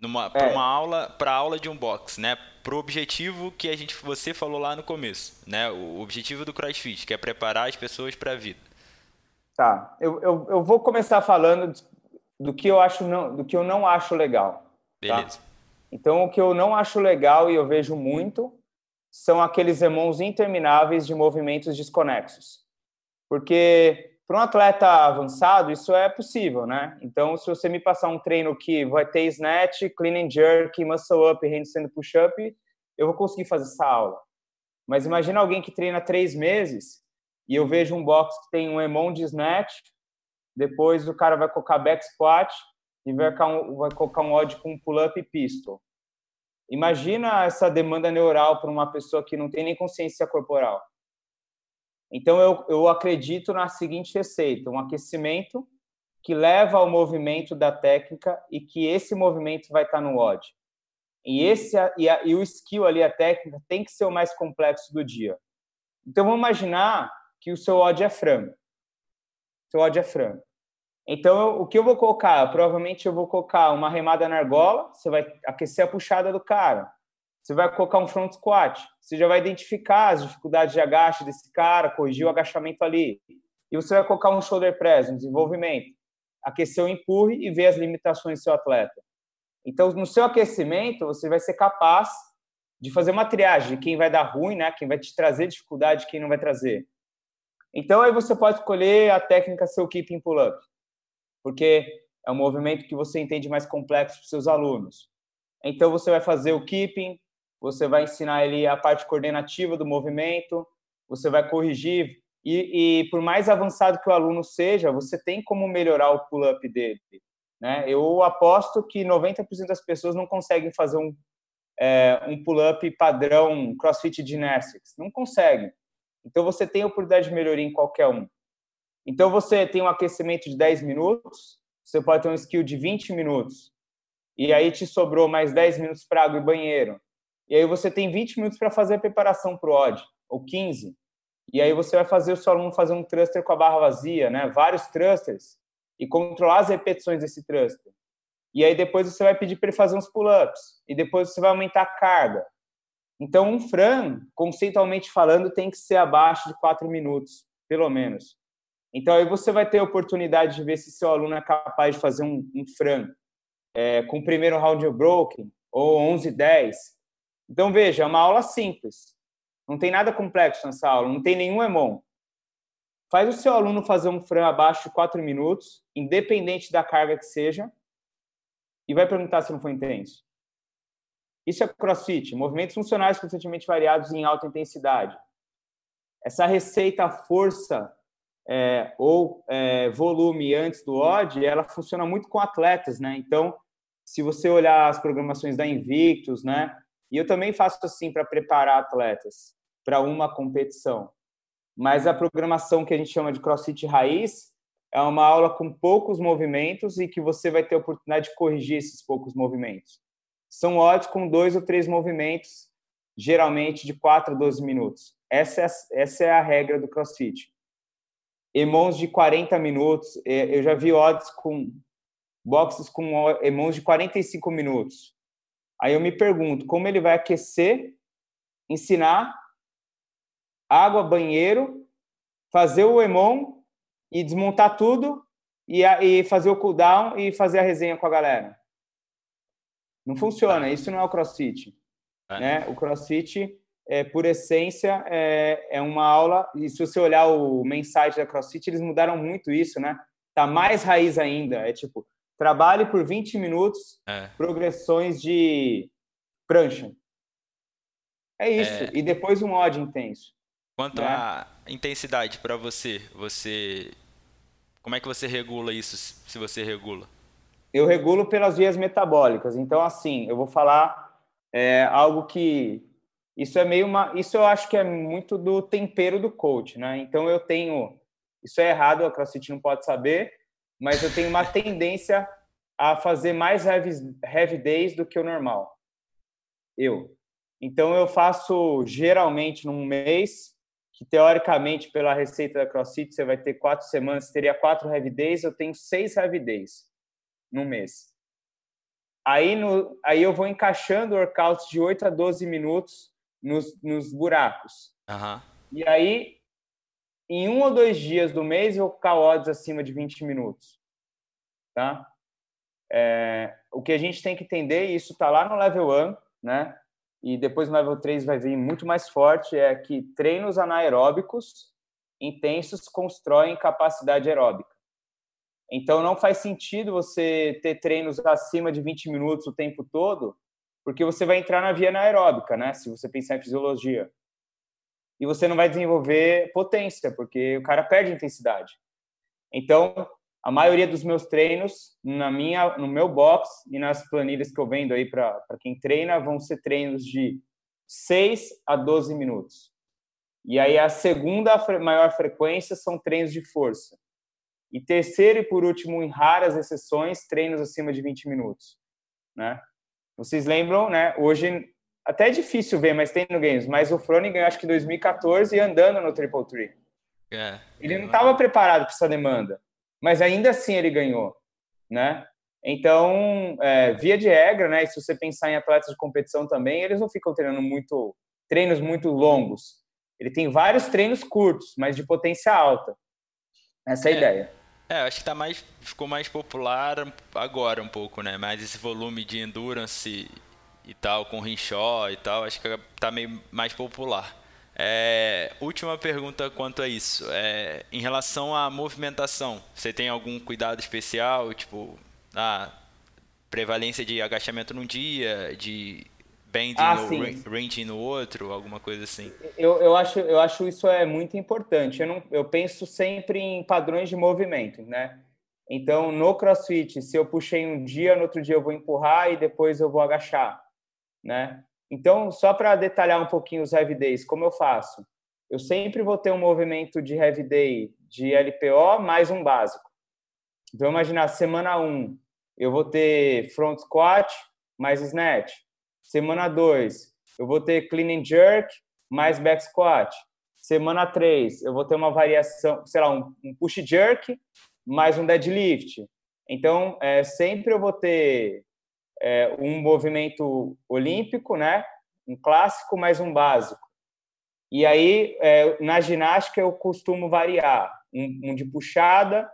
Numa, é. uma aula, para aula de um box, né? Para o objetivo que a gente, você falou lá no começo, né? O objetivo do CrossFit, que é preparar as pessoas para a vida.
Tá, eu, eu, eu vou começar falando do que eu acho não, do que eu não acho legal.
Tá? Beleza. Tá?
Então, o que eu não acho legal e eu vejo muito são aqueles emons intermináveis de movimentos desconexos. Porque para um atleta avançado, isso é possível, né? Então, se você me passar um treino que vai ter snatch, clean and jerk, muscle up, handstand push-up, eu vou conseguir fazer essa aula. Mas imagina alguém que treina três meses e eu vejo um box que tem um emon de snatch, depois o cara vai colocar back squat e vai colocar um, vai colocar um odd com pull-up e pistol. Imagina essa demanda neural para uma pessoa que não tem nem consciência corporal. Então, eu, eu acredito na seguinte receita: um aquecimento que leva ao movimento da técnica e que esse movimento vai estar no odd. E, esse, e, a, e o skill ali, a técnica, tem que ser o mais complexo do dia. Então, vamos imaginar que o seu odd é frango. Seu odd é frango. Então, o que eu vou colocar? Provavelmente eu vou colocar uma remada na argola, você vai aquecer a puxada do cara. Você vai colocar um front squat, você já vai identificar as dificuldades de agache desse cara, corrigir o agachamento ali. E você vai colocar um shoulder press, um desenvolvimento, aquecer o empurre e ver as limitações do seu atleta. Então, no seu aquecimento, você vai ser capaz de fazer uma triagem de quem vai dar ruim, né? Quem vai te trazer dificuldade, quem não vai trazer. Então, aí você pode escolher a técnica seu keeping pull-up porque é um movimento que você entende mais complexo para os seus alunos. Então, você vai fazer o keeping, você vai ensinar ele a parte coordenativa do movimento, você vai corrigir, e, e por mais avançado que o aluno seja, você tem como melhorar o pull-up dele. Né? Eu aposto que 90% das pessoas não conseguem fazer um, é, um pull-up padrão CrossFit Gymnastics. Não conseguem. Então, você tem a oportunidade de melhoria em qualquer um. Então você tem um aquecimento de 10 minutos, você pode ter um skill de 20 minutos. E aí te sobrou mais 10 minutos para água e banheiro. E aí você tem 20 minutos para fazer a preparação para o odd, ou 15. E aí você vai fazer o seu aluno fazer um thruster com a barra vazia, né? Vários thrusters e controlar as repetições desse thruster. E aí depois você vai pedir para ele fazer uns pull-ups e depois você vai aumentar a carga. Então um fran, conceitualmente falando, tem que ser abaixo de 4 minutos, pelo menos. Então, aí você vai ter a oportunidade de ver se seu aluno é capaz de fazer um, um frango é, com o primeiro round broken ou 11, 10. Então, veja, é uma aula simples. Não tem nada complexo nessa aula, não tem nenhum emon. Faz o seu aluno fazer um frango abaixo de 4 minutos, independente da carga que seja, e vai perguntar se não foi intenso. Isso é CrossFit, movimentos funcionais constantemente variados em alta intensidade. Essa receita força é, ou é, volume antes do odd, ela funciona muito com atletas, né? Então, se você olhar as programações da Invictus, né? E eu também faço assim para preparar atletas para uma competição. Mas a programação que a gente chama de CrossFit raiz é uma aula com poucos movimentos e que você vai ter a oportunidade de corrigir esses poucos movimentos. São odds com dois ou três movimentos, geralmente de 4 a 12 minutos. Essa é, a, essa é a regra do CrossFit emons de 40 minutos. É, eu já vi odds com boxes com emons de 45 minutos. Aí eu me pergunto como ele vai aquecer, ensinar água, banheiro, fazer o emon e desmontar tudo e, e fazer o cooldown e fazer a resenha com a galera. Não funciona, isso não é o CrossFit. É. Né? O CrossFit é, por essência, é, é uma aula. E se você olhar o main site da CrossFit, eles mudaram muito isso, né? Tá mais raiz ainda. É tipo, trabalhe por 20 minutos, é. progressões de prancha. É isso. É... E depois um ódio intenso.
Quanto né? à intensidade para você, você. Como é que você regula isso, se você regula?
Eu regulo pelas vias metabólicas. Então, assim, eu vou falar é, algo que isso é meio uma, isso eu acho que é muito do tempero do coach, né? Então eu tenho, isso é errado, a CrossFit não pode saber, mas eu tenho uma tendência a fazer mais heavy, heavy days do que o normal. Eu. Então eu faço geralmente num mês, que teoricamente pela receita da CrossFit você vai ter quatro semanas, teria quatro heavy days, eu tenho seis heavy days no mês. Aí, no, aí eu vou encaixando workouts de 8 a 12 minutos nos, nos buracos.
Uhum.
E aí, em um ou dois dias do mês, eu vou odds acima de 20 minutos. Tá? É, o que a gente tem que entender, e isso está lá no level 1, né? E depois no level 3 vai vir muito mais forte, é que treinos anaeróbicos intensos constroem capacidade aeróbica. Então não faz sentido você ter treinos acima de 20 minutos o tempo todo, porque você vai entrar na via anaeróbica, né? Se você pensar em fisiologia. E você não vai desenvolver potência, porque o cara perde intensidade. Então, a maioria dos meus treinos na minha no meu box e nas planilhas que eu vendo aí para quem treina vão ser treinos de 6 a 12 minutos. E aí a segunda maior frequência são treinos de força. E terceiro e por último, em raras exceções, treinos acima de 20 minutos, né? Vocês lembram, né? Hoje até é difícil ver, mas tem no Games, mas o Froning ganhou acho que em 2014 andando no Triple Tree. É, ele não estava preparado para essa demanda mas ainda assim ele ganhou, né? Então, é, via de regra, né? E se você pensar em atletas de competição também, eles não ficam treinando muito treinos muito longos. Ele tem vários treinos curtos, mas de potência alta. Essa é a é, ideia.
É, acho que tá mais ficou mais popular agora um pouco, né? Mais esse volume de endurance e tal com rinchó e tal, acho que tá meio mais popular. É, última pergunta quanto a isso. É, em relação à movimentação, você tem algum cuidado especial? Tipo, a prevalência de agachamento num dia, de bending ah, no ranging no outro, alguma coisa assim?
Eu, eu, acho, eu acho isso é muito importante. Eu, não, eu penso sempre em padrões de movimento, né? Então, no CrossFit, se eu puxei um dia, no outro dia eu vou empurrar e depois eu vou agachar, né? Então, só para detalhar um pouquinho os heavy days, como eu faço? Eu sempre vou ter um movimento de heavy day de LPO mais um básico. Então, imaginar, semana 1, eu vou ter front squat mais snatch. Semana 2, eu vou ter clean and jerk mais back squat. Semana 3, eu vou ter uma variação, sei lá, um, um push jerk mais um deadlift. Então, é, sempre eu vou ter é, um movimento olímpico, né? Um clássico mais um básico. E aí, é, na ginástica, eu costumo variar um, um, de puxada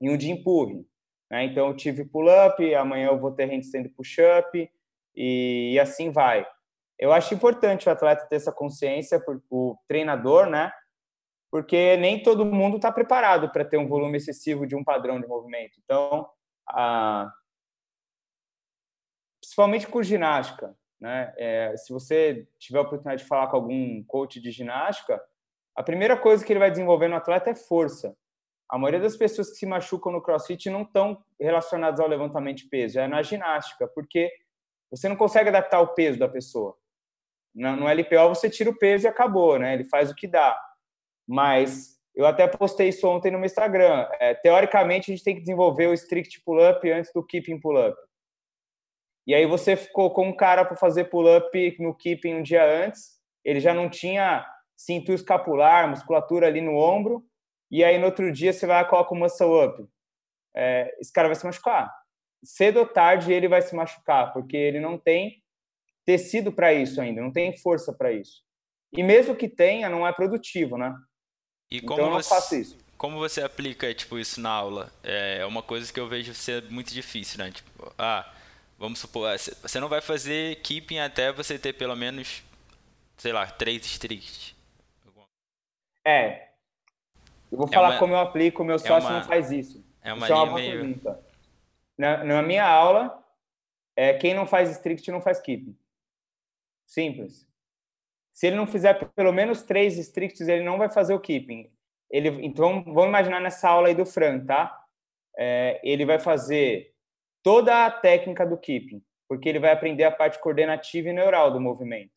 e um de empurre. Né? Então, eu tive pull-up, amanhã eu vou ter handstand push-up e, e, assim vai. Eu acho importante o atleta ter essa consciência, por, o treinador, né? Porque nem todo mundo está preparado para ter um volume excessivo de um padrão de movimento. Então, a, principalmente com ginástica. Né? É, se você tiver a oportunidade de falar com algum coach de ginástica, a primeira coisa que ele vai desenvolver no atleta é força. A maioria das pessoas que se machucam no crossfit não estão relacionadas ao levantamento de peso, é na ginástica, porque você não consegue adaptar o peso da pessoa. No LPO você tira o peso e acabou, né? Ele faz o que dá. Mas eu até postei isso ontem no meu Instagram. É, teoricamente, a gente tem que desenvolver o strict pull-up antes do keeping pull-up. E aí você ficou com um cara para fazer pull-up no keeping um dia antes, ele já não tinha cintura escapular, musculatura ali no ombro, e aí no outro dia você vai e coloca o muscle up. É, esse cara vai se machucar. Cedo ou tarde ele vai se machucar, porque ele não tem tecido para isso ainda, não tem força para isso. E mesmo que tenha, não é produtivo, né?
E como então eu não você, faço isso. Como você aplica tipo isso na aula? É uma coisa que eu vejo ser muito difícil, né? Tipo, ah, Vamos supor, você não vai fazer keeping até você ter pelo menos, sei lá, três streaks.
É. Eu vou é falar uma, como eu aplico, o meu é sócio uma, não faz isso. É uma, isso é uma boa meio... pergunta. Na, na minha aula, é, quem não faz strict não faz keeping. Simples. Se ele não fizer pelo menos três stricts, ele não vai fazer o keeping. Ele, então, vamos imaginar nessa aula aí do Fran, tá? É, ele vai fazer toda a técnica do keeping, porque ele vai aprender a parte coordenativa e neural do movimento.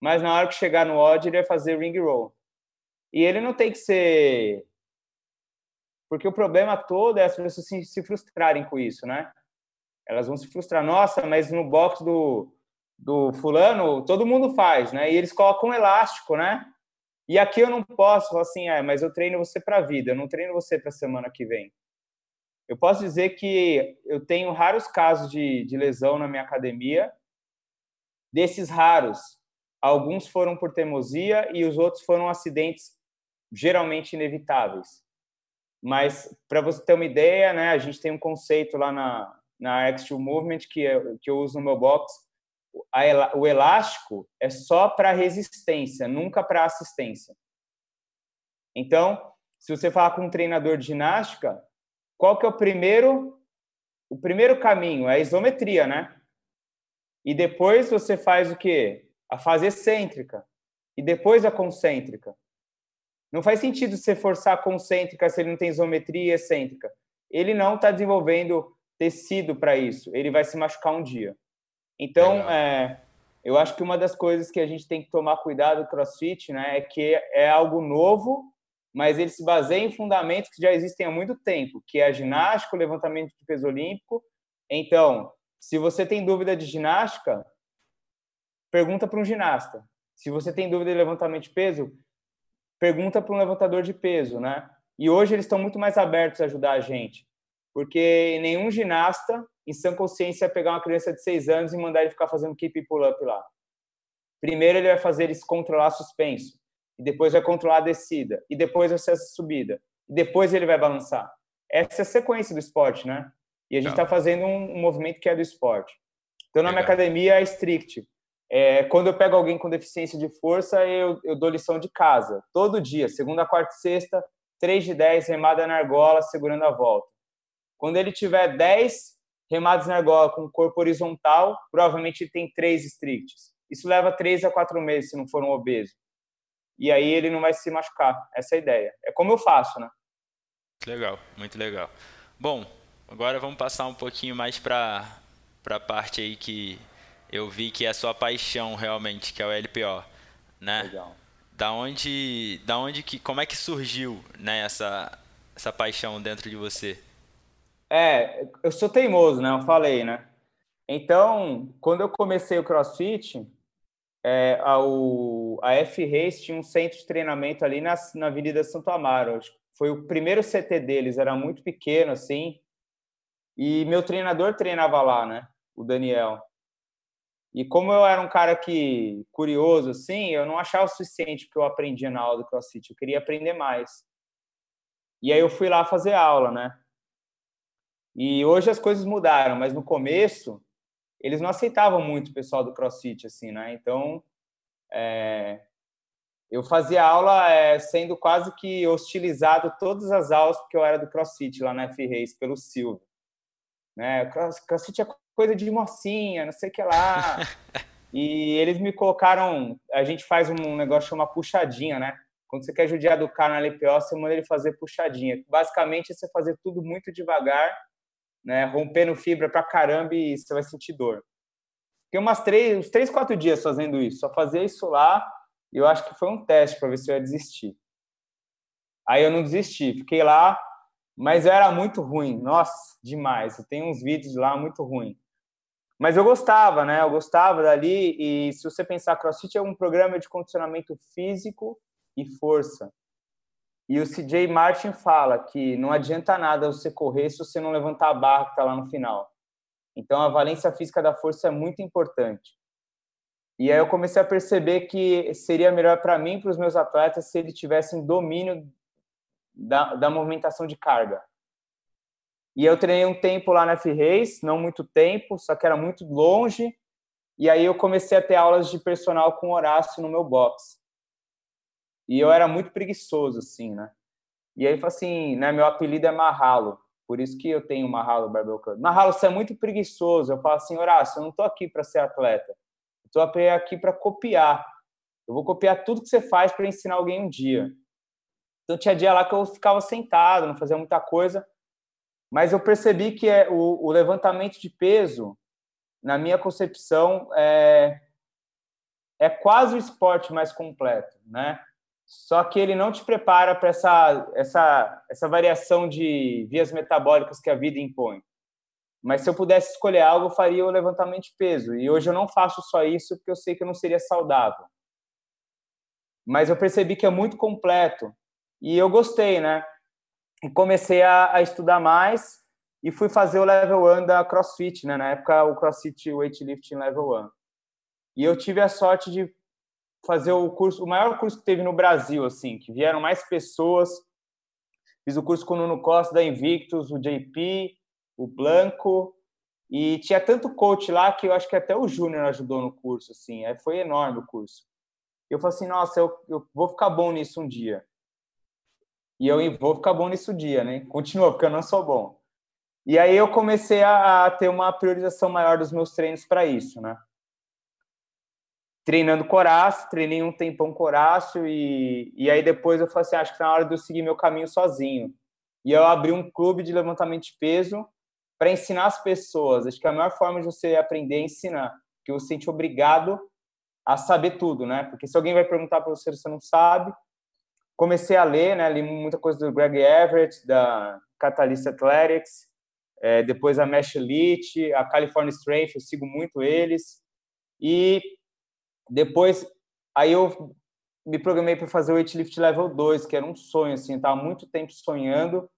Mas na hora que chegar no odd, ele vai fazer ring roll. E ele não tem que ser porque o problema todo é as pessoas se, frustrarem com isso, né? Elas vão se frustrar. Nossa, mas no box do, do fulano, todo mundo faz, né? E eles colocam um elástico, né? E aqui eu não posso, assim, é, mas eu treino você para a vida, eu não treino você para a semana que vem. Eu posso dizer que eu tenho raros casos de, de lesão na minha academia. Desses raros, alguns foram por teimosia e os outros foram acidentes geralmente inevitáveis. Mas, para você ter uma ideia, né, a gente tem um conceito lá na, na Extreme Movement, que, é, que eu uso no meu box, a, o elástico é só para resistência, nunca para assistência. Então, se você falar com um treinador de ginástica, qual que é o primeiro o primeiro caminho? É a isometria, né? E depois você faz o quê? A fase excêntrica. E depois a concêntrica. Não faz sentido você forçar a concêntrica se ele não tem isometria e excêntrica. Ele não está desenvolvendo tecido para isso. Ele vai se machucar um dia. Então, é, eu acho que uma das coisas que a gente tem que tomar cuidado no CrossFit, né, é que é algo novo, mas ele se baseia em fundamentos que já existem há muito tempo, que é a ginástica, o levantamento de peso olímpico. Então, se você tem dúvida de ginástica, pergunta para um ginasta. Se você tem dúvida de levantamento de peso, pergunta para um levantador de peso, né? E hoje eles estão muito mais abertos a ajudar a gente, porque nenhum ginasta, em sã consciência, vai pegar uma criança de seis anos e mandar ele ficar fazendo keep pull-up lá. Primeiro ele vai fazer ele se controlar suspenso, e depois vai controlar a descida, e depois vai ser a subida, e depois ele vai balançar. Essa é a sequência do esporte, né? E a gente está fazendo um, um, movimento que é do esporte. Então, na Legal. minha academia é strict. É, quando eu pego alguém com deficiência de força, eu, eu dou lição de casa. Todo dia, segunda, quarta e sexta, 3 de 10, remada na argola, segurando a volta. Quando ele tiver 10 remadas na argola com o corpo horizontal, provavelmente ele tem 3 stricts. Isso leva 3 a 4 meses, se não for um obeso. E aí ele não vai se machucar. Essa é a ideia. É como eu faço, né?
Legal, muito legal. Bom, agora vamos passar um pouquinho mais para a parte aí que eu vi que é a sua paixão realmente, que é o LPO, né? Legal. Da onde, da onde que, como é que surgiu, né, essa, essa paixão dentro de você?
É, eu sou teimoso, né? Eu falei, né? Então, quando eu comecei o CrossFit, é, a, o, a F-Race tinha um centro de treinamento ali na, na Avenida Santo Amaro. Foi o primeiro CT deles, era muito pequeno, assim. E meu treinador treinava lá, né? O Daniel. E como eu era um cara que curioso assim, eu não achava o suficiente que eu aprendia na aula do CrossFit, eu queria aprender mais. E aí eu fui lá fazer aula, né? E hoje as coisas mudaram, mas no começo eles não aceitavam muito o pessoal do CrossFit assim, né? Então é... eu fazia aula é, sendo quase que hostilizado todas as aulas porque eu era do CrossFit lá na F-Race pelo Silvio. Né? CrossFit é coisa de mocinha, não sei o que lá. e eles me colocaram, a gente faz um negócio chama puxadinha, né? Quando você quer judiar do cara na LPO, você manda ele fazer puxadinha. Basicamente, é você fazer tudo muito devagar, né? Rompendo fibra pra caramba e você vai sentir dor. Fiquei umas três, uns três, quatro dias fazendo isso. Só fazia isso lá e eu acho que foi um teste para ver se eu ia desistir. Aí eu não desisti. Fiquei lá, mas eu era muito ruim. Nossa, demais. Eu tenho uns vídeos lá muito ruim. Mas eu gostava, né? Eu gostava dali. E se você pensar, CrossFit é um programa de condicionamento físico e força. E o CJ Martin fala que não adianta nada você correr se você não levantar a barra que está lá no final. Então, a valência física da força é muito importante. E aí eu comecei a perceber que seria melhor para mim e para os meus atletas se eles tivessem domínio da, da movimentação de carga. E eu treinei um tempo lá na F-Race, não muito tempo, só que era muito longe. E aí eu comecei a ter aulas de personal com Horácio no meu box. E eu era muito preguiçoso, assim, né? E aí, assim, né, meu apelido é Marralo. Por isso que eu tenho Marralo Barbell Club. Marralo, você é muito preguiçoso. Eu falo assim, Horácio, eu não tô aqui para ser atleta. Eu tô aqui para copiar. Eu vou copiar tudo que você faz para ensinar alguém um dia. Então tinha dia lá que eu ficava sentado, não fazia muita coisa. Mas eu percebi que é, o, o levantamento de peso, na minha concepção, é, é quase o esporte mais completo, né? Só que ele não te prepara para essa, essa, essa variação de vias metabólicas que a vida impõe. Mas se eu pudesse escolher algo, eu faria o levantamento de peso. E hoje eu não faço só isso porque eu sei que eu não seria saudável. Mas eu percebi que é muito completo. E eu gostei, né? e comecei a, a, estudar mais e fui fazer o level 1 da CrossFit, né? Na época o CrossFit Weightlifting level 1. E eu tive a sorte de fazer o curso, o maior curso que teve no Brasil, assim, que vieram mais pessoas. Fiz o curso com o Nuno Costa da Invictus, o JP, o Blanco, E tinha tanto coach lá que eu acho que até o Júnior ajudou no curso, assim. Aí foi enorme o curso. Eu falei assim, nossa, eu, eu vou ficar bom nisso um dia. E eu vou ficar bom nisso um dia, né? Continua, porque eu não sou bom. E aí eu comecei a, a ter uma priorização maior dos meus treinos para isso, né? Treinando corácio, treinei um tempão corácio e, e aí depois eu falei assim, ah, acho que tá na hora de eu seguir meu caminho sozinho. E eu abri um clube de levantamento de peso para ensinar as pessoas. Acho que a melhor forma de você aprender é ensinar, que você se sente obrigado a saber tudo, né? Porque se alguém vai perguntar para você, você não sabe. Comecei a ler, né? Li muita coisa do Greg Everett, da Catalyst Athletics, é, depois a Mesh Elite, a California Strength, eu sigo muito eles. E depois, aí eu me programei para fazer o Weightlift Level 2, que era um sonho, assim, estava muito tempo sonhando,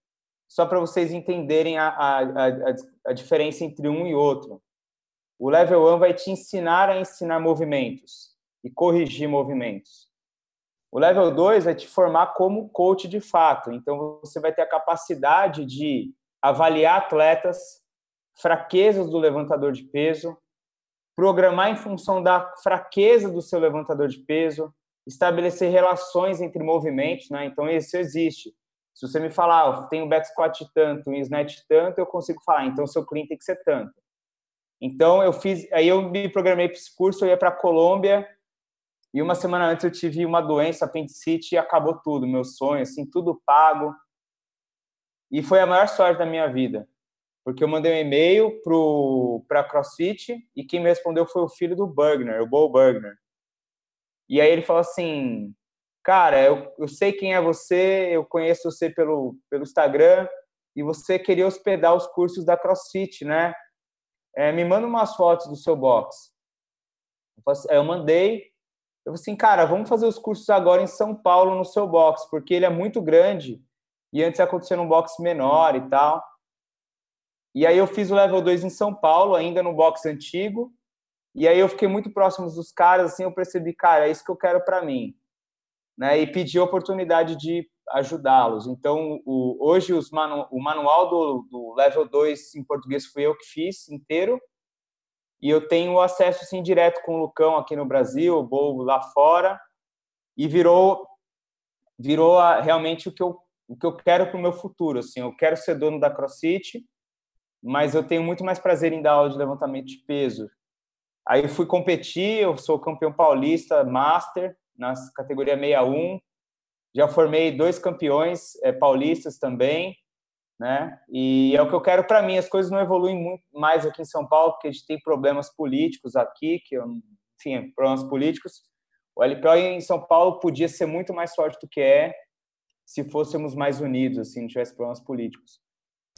só para vocês entenderem a, a, a, a, diferença entre um e outro. O Level 1 vai te ensinar a ensinar movimentos e corrigir movimentos. O Level 2 vai te formar como coach de fato, então você vai ter a capacidade de avaliar atletas, fraquezas do levantador de peso, programar em função da fraqueza do seu levantador de peso, estabelecer relações entre movimentos, né? Então isso existe. Se você me falar, oh, tem um back squat tanto, um snatch tanto, eu consigo falar, então seu clean tem que ser tanto. Então eu fiz, aí eu me programei para esse curso, eu ia para a Colômbia e uma semana antes eu tive uma doença, apendicite, e acabou tudo, meu sonho, assim, tudo pago. E foi a maior sorte da minha vida, porque eu mandei um e-mail para a CrossFit e quem me respondeu foi o filho do Bergner, o Bo Bergner. E aí ele falou assim, cara, eu, eu sei quem é você, eu conheço você pelo, pelo Instagram e você queria hospedar os cursos da CrossFit, né? É, me manda umas fotos do seu box. Eu, assim, mandei, eu falei assim, cara, vamos fazer os cursos agora em São Paulo no seu box, porque ele é muito grande e antes acontecia num box menor e tal. E aí eu fiz o level 2 em São Paulo, ainda no box antigo. E aí eu fiquei muito próximo dos caras, assim, eu percebi, cara, é isso que eu quero para mim. Né? E pedi a oportunidade de ajudá-los. Então, o, hoje manu, o manual do, do level 2 em português fui eu que fiz inteiro. E eu tenho acesso assim direto com o Lucão aqui no Brasil, o Bobo lá fora. E virou virou a, realmente o que eu o que eu quero para o meu futuro. Assim, eu quero ser dono da CrossFit, mas eu tenho muito mais prazer em dar aula de levantamento de peso. Aí fui competir, eu sou campeão paulista, master, na categoria 61. Já formei dois campeões é, paulistas também, né? E é o que eu quero para mim. As coisas não evoluem muito mais aqui em São Paulo, porque a gente tem problemas políticos aqui, que eu, enfim, problemas políticos. O LPO em São Paulo podia ser muito mais forte do que é, se fôssemos mais unidos, assim, não tivesse problemas políticos.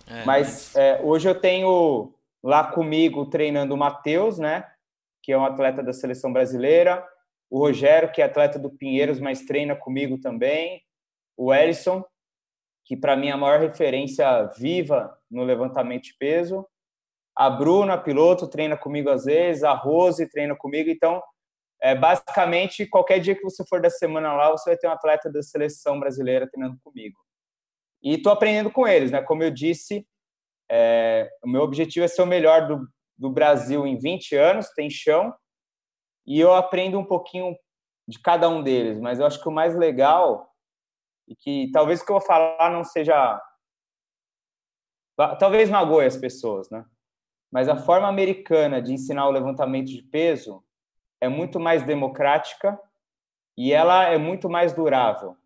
É, mas é, hoje eu tenho lá comigo treinando o Matheus, né, que é um atleta da seleção brasileira, o Rogério, que é atleta do Pinheiros, mas treina comigo também, o Ellison, que para mim é a maior referência viva no levantamento de peso, a Bruna, piloto, treina comigo às vezes, a Rose treina comigo, então é, basicamente, qualquer dia que você for da semana lá, você vai ter um atleta da seleção brasileira treinando comigo. E estou aprendendo com eles, né? Como eu disse, é, o meu objetivo é ser o melhor do, do Brasil em 20 anos, tem chão, e eu aprendo um pouquinho de cada um deles, mas eu acho que o mais legal, e que talvez o que eu vou falar não seja. Talvez magoe as pessoas, né? Mas a forma americana de ensinar o levantamento de peso é muito mais democrática e ela é muito mais durável.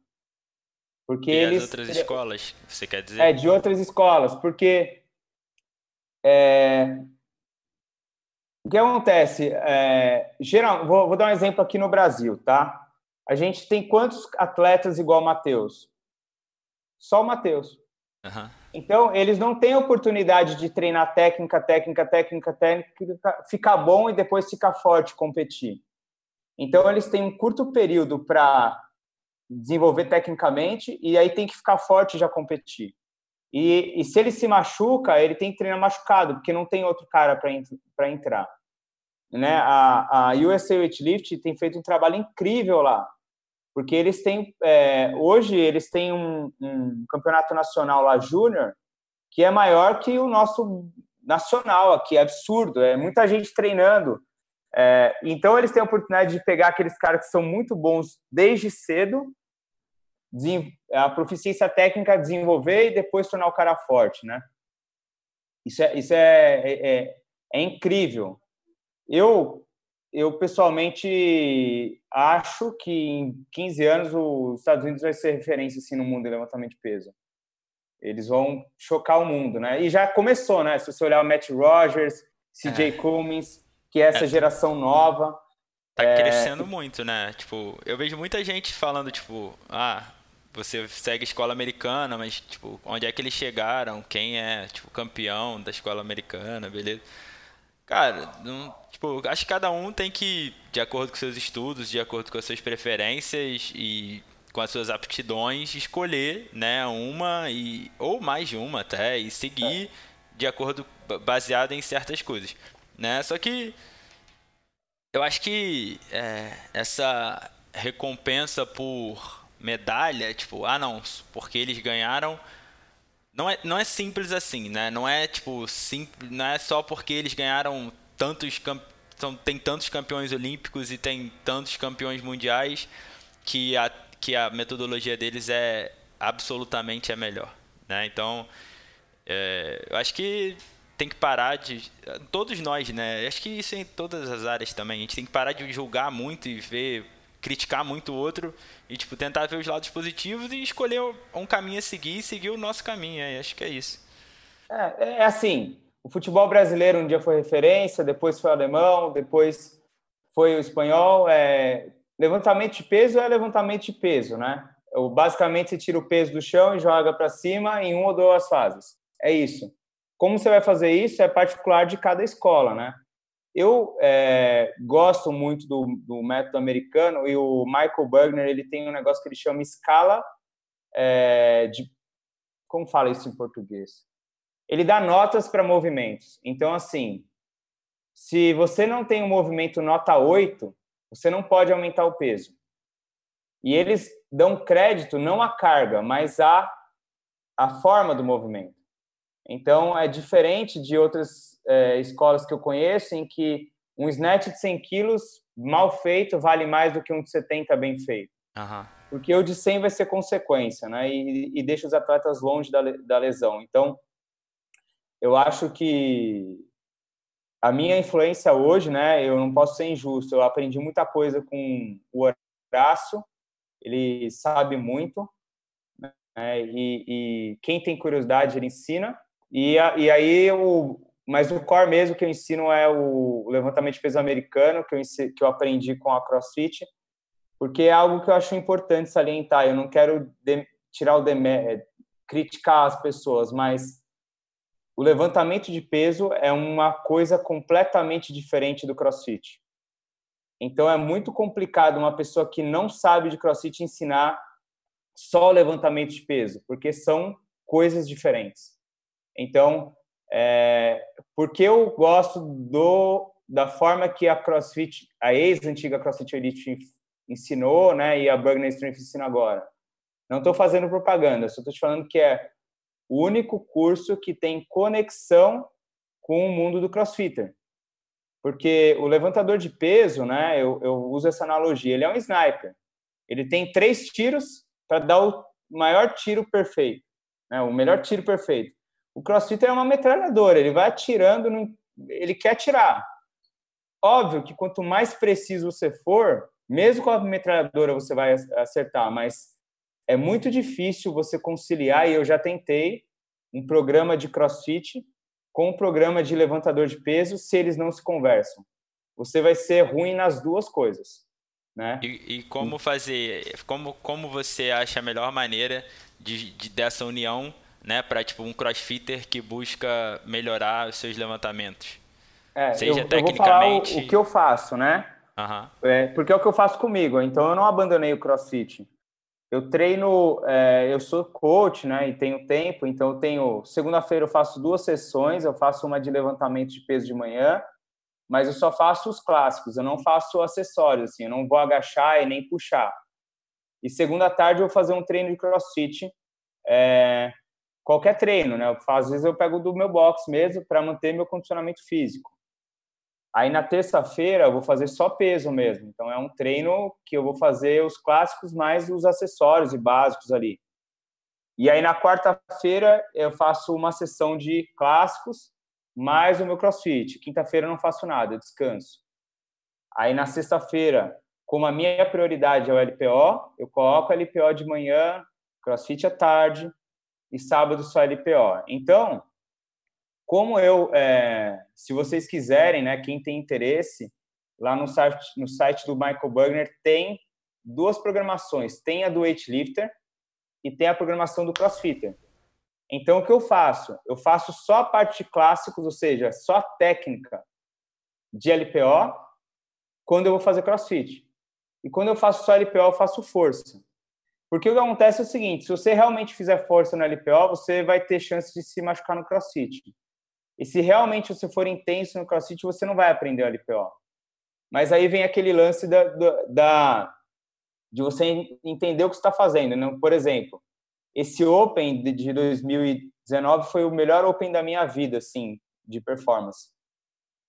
Porque e eles outras escolas, você quer dizer?
É, de outras escolas, porque é, o que acontece? É, geral, vou, vou, dar um exemplo aqui no Brasil, tá? A gente tem quantos atletas igual o Matheus? Só o Matheus. Uhum. Então, eles não têm oportunidade de treinar técnica, técnica, técnica, técnica, ficar bom e depois ficar forte, competir. Então, eles têm um curto período para desenvolver tecnicamente e aí tem que ficar forte já competir. E, e, se ele se machuca, ele tem que treinar machucado, porque não tem outro cara para entrar. Né? A, a USA Weightlift tem feito um trabalho incrível lá porque eles têm é, hoje eles têm um, um, campeonato nacional lá júnior que é maior que o nosso nacional aqui, é absurdo, é muita gente treinando. É, então eles têm a oportunidade de pegar aqueles caras que são muito bons desde cedo, a proficiência técnica desenvolver e depois tornar o cara forte, né? Isso é, isso é, é, é, é incrível. Eu, eu pessoalmente acho que em 15 anos os Estados Unidos vai ser referência assim, no mundo de levantamento de peso. Eles vão chocar o mundo, né? E já começou, né? Se você olhar o Matt Rogers, CJ é. Que é essa é. geração nova.
Tá é... crescendo muito, né? Tipo, eu vejo muita gente falando, tipo, ah, você segue escola americana, mas, tipo, onde é que eles chegaram? Quem é, tipo, campeão da escola americana, beleza? Cara, não, tipo, acho que cada um tem que, de acordo com seus estudos, de acordo com as suas preferências e com as suas aptidões, escolher, né, uma e ou mais de uma até e seguir é. de acordo baseado em certas coisas, né? Só que eu acho que é, essa recompensa por medalha, tipo, ah não, porque eles ganharam não é, não é simples assim, né? Não é tipo simples, não é só porque eles ganharam tantos são, tem tantos campeões olímpicos e tem tantos campeões mundiais que a que a metodologia deles é absolutamente a melhor. Né? Então, é, eu acho que tem que parar de. Todos nós, né? Acho que isso é em todas as áreas também. A gente tem que parar de julgar muito e ver, criticar muito o outro e tipo, tentar ver os lados positivos e escolher um caminho a seguir e seguir o nosso caminho. É, acho que é isso.
É, é assim. O futebol brasileiro um dia foi referência, depois foi o alemão, depois foi o espanhol. É, Levantamento de peso é levantamento de peso, né? Basicamente, você tira o peso do chão e joga para cima em uma ou duas fases. É isso. Como você vai fazer isso é particular de cada escola, né? Eu é, gosto muito do, do, método americano e o Michael Bergner ele tem um negócio que ele chama escala é, de como fala isso em português? Ele dá notas para movimentos. Então, assim, se você não tem um movimento nota 8, você não pode aumentar o peso. E eles dão crédito não à carga, mas à, à forma do movimento. Então, é diferente de outras é, escolas que eu conheço, em que um snatch de 100 quilos mal feito vale mais do que um de 70 bem feito. Uhum. Porque o de 100 vai ser consequência, né? E, e deixa os atletas longe da, da lesão. Então, eu acho que a minha influência hoje, né, eu não posso ser injusto, eu aprendi muita coisa com o Horácio, ele sabe muito, né, e, e, quem tem curiosidade, ele ensina, e, e aí, o, mas o core mesmo que eu ensino é o levantamento de peso americano, que eu, que eu aprendi com a CrossFit, porque é algo que eu acho importante salientar, eu não quero de, tirar o demé criticar as pessoas, mas o levantamento de peso é uma coisa completamente diferente do crossfit. Então é muito complicado uma pessoa que não sabe de crossfit ensinar só o levantamento de peso, porque são coisas diferentes. Então, é, porque eu gosto do da forma que a CrossFit, a ex-antiga CrossFit Elite ensinou, né, e a Burger Strength ensina agora. Não estou fazendo propaganda, só estou te falando que é o único curso que tem conexão com o mundo do crossfitter. Porque o levantador de peso, né, eu, eu uso essa analogia, ele é um sniper. Ele tem três tiros para dar o maior tiro perfeito, né, o melhor tiro perfeito. O crossfitter é uma metralhadora, ele vai atirando, no, ele quer atirar. Óbvio que quanto mais preciso você for, mesmo com a metralhadora você vai acertar, mas é muito difícil você conciliar, e eu já tentei, um programa de crossfit com um programa de levantador de peso se eles não se conversam. Você vai ser ruim nas duas coisas. Né?
E, e como fazer, como, como você acha a melhor maneira de, de dessa união né, para tipo um crossfitter que busca melhorar os seus levantamentos?
É, Seja eu, tecnicamente. Eu o, o, que eu faço, né? Uhum. É, porque é o que eu faço comigo. Então eu não abandonei o crossfit eu treino, é, eu sou coach, né, e tenho tempo, então eu tenho, segunda-feira eu faço duas sessões, eu faço uma de levantamento de peso de manhã, mas eu só faço os clássicos, eu não faço acessórios, assim, eu não vou agachar e nem puxar. E segunda tarde eu vou fazer um treino de crossfit, é, qualquer treino, né? Às vezes eu pego do meu box mesmo para manter meu condicionamento físico. Aí na terça-feira eu vou fazer só peso mesmo. Então é um treino que eu vou fazer os clássicos mais os acessórios e básicos ali. E aí na quarta-feira eu faço uma sessão de clássicos mais o meu crossfit. Quinta-feira eu não faço nada, eu descanso. Aí na sexta-feira, como a minha prioridade é o LPO, eu coloco LPO de manhã, crossfit à tarde e sábado só LPO. Então, como eu, é, se vocês quiserem, né, quem tem interesse, lá no site, no site do Michael Bugner tem duas programações. Tem a do weightlifter e tem a programação do crossfitter. Então, o que eu faço? Eu faço só a parte de clássicos, ou seja, só a técnica de LPO, quando eu vou fazer crossfit. E quando eu faço só LPO, eu faço força. Porque o que acontece é o seguinte: se você realmente fizer força no LPO, você vai ter chance de se machucar no crossfit. E se realmente você for intenso no CrossFit, você não vai aprender o LPO. Mas aí vem aquele lance da, da de você entender o que está fazendo. Né? Por exemplo, esse Open de 2019 foi o melhor Open da minha vida, assim, de performance.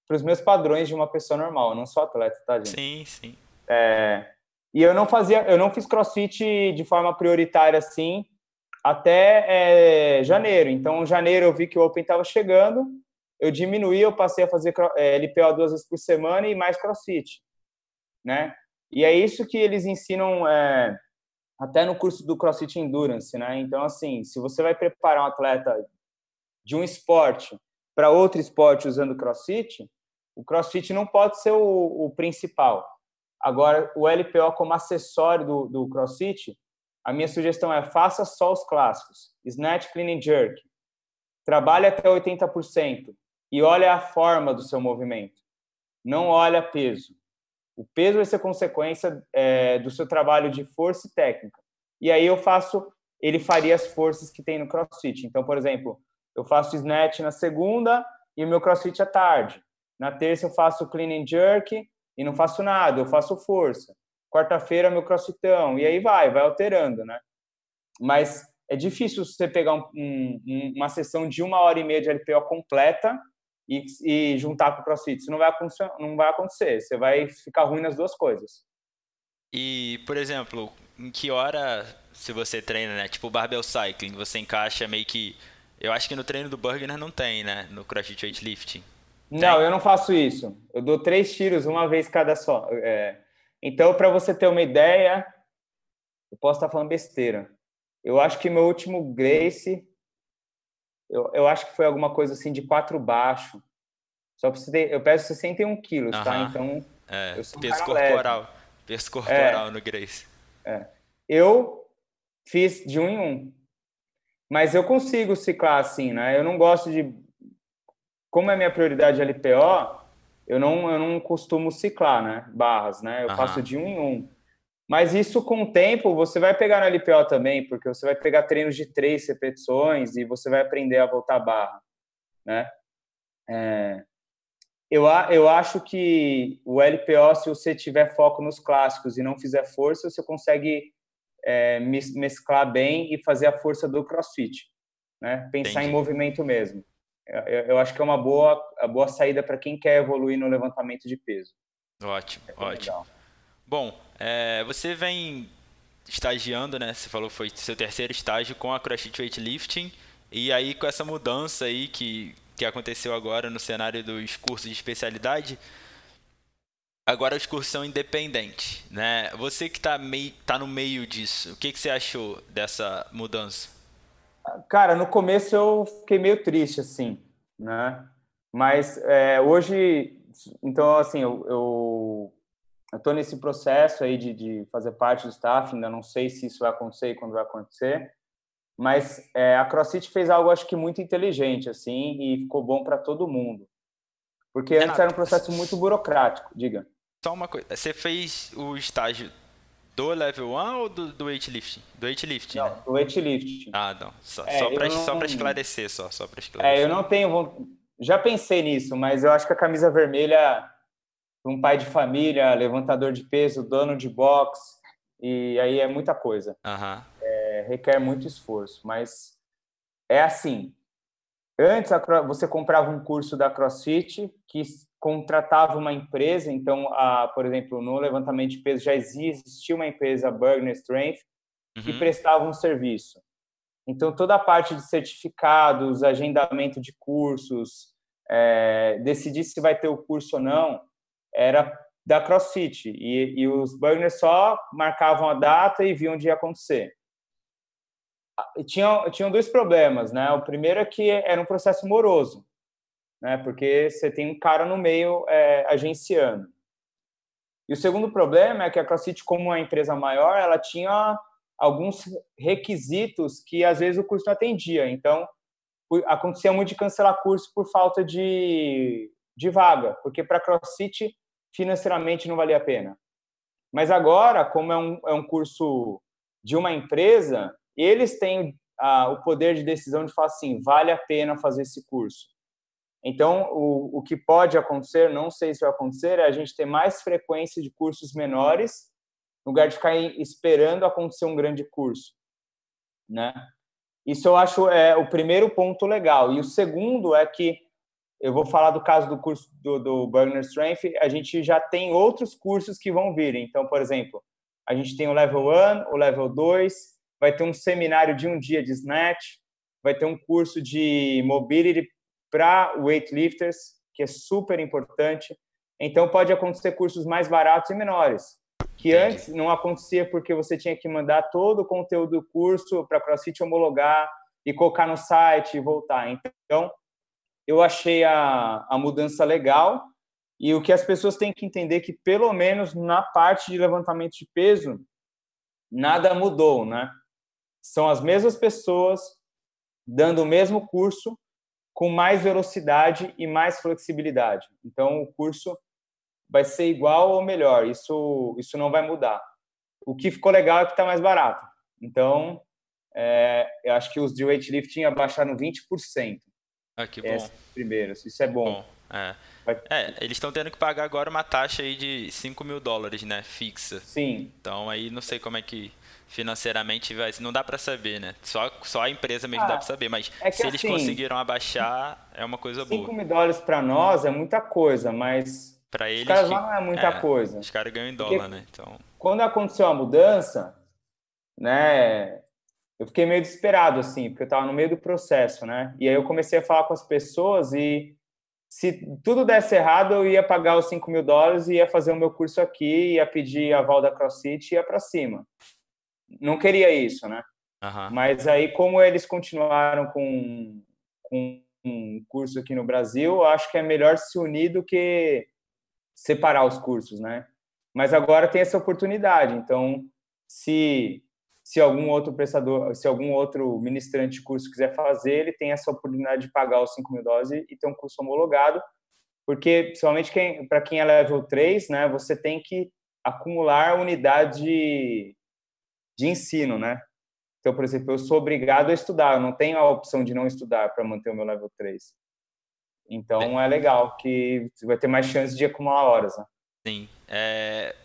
Para os meus padrões de uma pessoa normal, não sou atleta, tá, gente?
Sim, sim.
É, e eu não fazia, eu não fiz CrossFit de forma prioritária assim, até é, janeiro. Então, em janeiro eu vi que o Open estava chegando, eu diminuí, eu passei a fazer é, LPO duas vezes por semana e mais CrossFit, né? E é isso que eles ensinam é, até no curso do CrossFit Endurance, né? Então, assim, se você vai preparar um atleta de um esporte para outro esporte usando CrossFit, o CrossFit não pode ser o, o principal. Agora, o LPO como acessório do, do CrossFit, a minha sugestão é faça só os clássicos. Snatch, Clean and Jerk. Trabalhe até 80% e olha a forma do seu movimento. Não olha peso. O peso vai ser consequência é, do seu trabalho de força e técnica. E aí eu faço, ele faria as forças que tem no CrossFit. Então, por exemplo, eu faço snatch na segunda e o meu CrossFit à tarde. Na terça eu faço clean and jerk e não faço nada, eu faço força quarta-feira meu crossfitão, e aí vai, vai alterando, né? Mas é difícil você pegar um, um, uma sessão de uma hora e meia de LPO completa e, e juntar com o crossfit. Isso não vai, não vai acontecer, você vai ficar ruim nas duas coisas.
E, por exemplo, em que hora, se você treina, né? Tipo barbell cycling, você encaixa meio que. Eu acho que no treino do Burger não tem, né? No CrossFit Weightlifting.
Não, eu não faço isso. Eu dou três tiros uma vez cada só. É, então, para você ter uma ideia, eu posso estar falando besteira. Eu acho que meu último Grace, eu, eu acho que foi alguma coisa assim de quatro baixo. Só para você ter, eu peso 61 quilos, tá? Então,
é, peso corporal, leve. peso corporal é, no Grace.
É. Eu fiz de um em um, mas eu consigo ciclar assim, né? Eu não gosto de, como é minha prioridade LPO, eu não, eu não costumo ciclar, né? Barras, né? Eu faço de um em um. Mas isso com o tempo você vai pegar no LPO também, porque você vai pegar treinos de três repetições e você vai aprender a voltar a barra, né? É, eu, eu acho que o LPO, se você tiver foco nos clássicos e não fizer força, você consegue é, mesclar bem e fazer a força do CrossFit, né? Pensar Entendi. em movimento mesmo eu, eu acho que é uma boa, a boa saída para quem quer evoluir no levantamento de peso.
Ótimo, é ótimo. Legal. Bom, é, você vem estagiando, né? Você falou que foi seu terceiro estágio com a CrossFit Weightlifting. E aí, com essa mudança aí que, que aconteceu agora no cenário dos cursos de especialidade, agora os cursos são independentes, né? Você que está meio, tá no meio disso, o que, que você achou dessa mudança?
Cara, no começo eu fiquei meio triste, assim, né? Mas é, hoje, então, assim, eu, eu, eu tô nesse processo aí de, de fazer parte do staff, ainda não sei se isso vai acontecer e quando vai acontecer, mas é, a CrossFit fez algo, acho que muito inteligente, assim, e ficou bom para todo mundo. Porque antes era um processo muito burocrático, diga.
Só uma coisa, você fez o estágio do level 1 ou do, do weightlifting? Do weightlifting,
não,
né?
do weightlifting.
Ah, não. Só, é, só, pra, não... esclarecer, só, só pra esclarecer.
É, eu não tenho... Já pensei nisso, mas eu acho que a camisa vermelha, um pai de família, levantador de peso, dono de box, e aí é muita coisa.
Uhum.
É, requer muito esforço, mas é assim. Antes você comprava um curso da CrossFit que contratava uma empresa, então, a, por exemplo, no levantamento de peso já existia uma empresa, Burner Strength, que uhum. prestava um serviço. Então, toda a parte de certificados, agendamento de cursos, é, decidir se vai ter o curso ou não, era da CrossFit. E, e os burners só marcavam a data e viam onde ia acontecer. Tinham, tinham dois problemas, né? O primeiro é que era um processo moroso, né? Porque você tem um cara no meio é, agenciando. E o segundo problema é que a CrossFit, como uma empresa maior, ela tinha alguns requisitos que às vezes o curso não atendia. Então, acontecia muito de cancelar curso por falta de, de vaga, porque para CrossFit financeiramente não valia a pena. Mas agora, como é um, é um curso de uma empresa, eles têm o poder de decisão de falar assim, vale a pena fazer esse curso. Então, o, o que pode acontecer, não sei se vai acontecer, é a gente ter mais frequência de cursos menores, no lugar de ficar esperando acontecer um grande curso, né? Isso eu acho é o primeiro ponto legal. E o segundo é que eu vou falar do caso do curso do, do Burner Strength, a gente já tem outros cursos que vão vir. Então, por exemplo, a gente tem o Level 1, o Level 2, vai ter um seminário de um dia de Snatch, vai ter um curso de Mobility para weightlifters, que é super importante. Então, pode acontecer cursos mais baratos e menores, que Entendi. antes não acontecia porque você tinha que mandar todo o conteúdo do curso para a CrossFit homologar e colocar no site e voltar. Então, eu achei a, a mudança legal e o que as pessoas têm que entender é que pelo menos na parte de levantamento de peso nada mudou, né? São as mesmas pessoas dando o mesmo curso com mais velocidade e mais flexibilidade. Então o curso vai ser igual ou melhor. Isso isso não vai mudar. O que ficou legal é que está mais barato. Então é, eu acho que os de weightlifting abaixaram 20%.
Ah, que bom.
primeiro, isso é bom. bom
é. é. eles estão tendo que pagar agora uma taxa aí de 5 mil dólares, né? Fixa.
Sim.
Então aí não sei como é que financeiramente vai. Não dá para saber, né? Só, só a empresa mesmo ah, dá para saber. Mas é se assim, eles conseguiram abaixar, é uma coisa 5
boa. 5 mil dólares para nós é muita coisa, mas.
Para eles.
Os caras não é muita é, coisa.
Os caras ganham em dólar, Porque né? Então.
Quando aconteceu a mudança, né? eu fiquei meio desesperado, assim, porque eu estava no meio do processo, né? E aí eu comecei a falar com as pessoas e se tudo desse errado, eu ia pagar os 5 mil dólares e ia fazer o meu curso aqui, ia pedir a val da CrossFit e ia para cima. Não queria isso, né? Uhum. Mas aí, como eles continuaram com, com um curso aqui no Brasil, eu acho que é melhor se unir do que separar os cursos, né? Mas agora tem essa oportunidade, então se se algum outro prestador, se algum outro ministrante de curso quiser fazer, ele tem essa oportunidade de pagar os 5 mil dólares e ter um curso homologado, porque, principalmente para quem é level 3, né, você tem que acumular unidade de, ensino, né? Então, por exemplo, eu sou obrigado a estudar, eu não tenho a opção de não estudar para manter o meu level 3. Então, é legal que você vai ter mais chance de acumular horas, né?
Sim. É...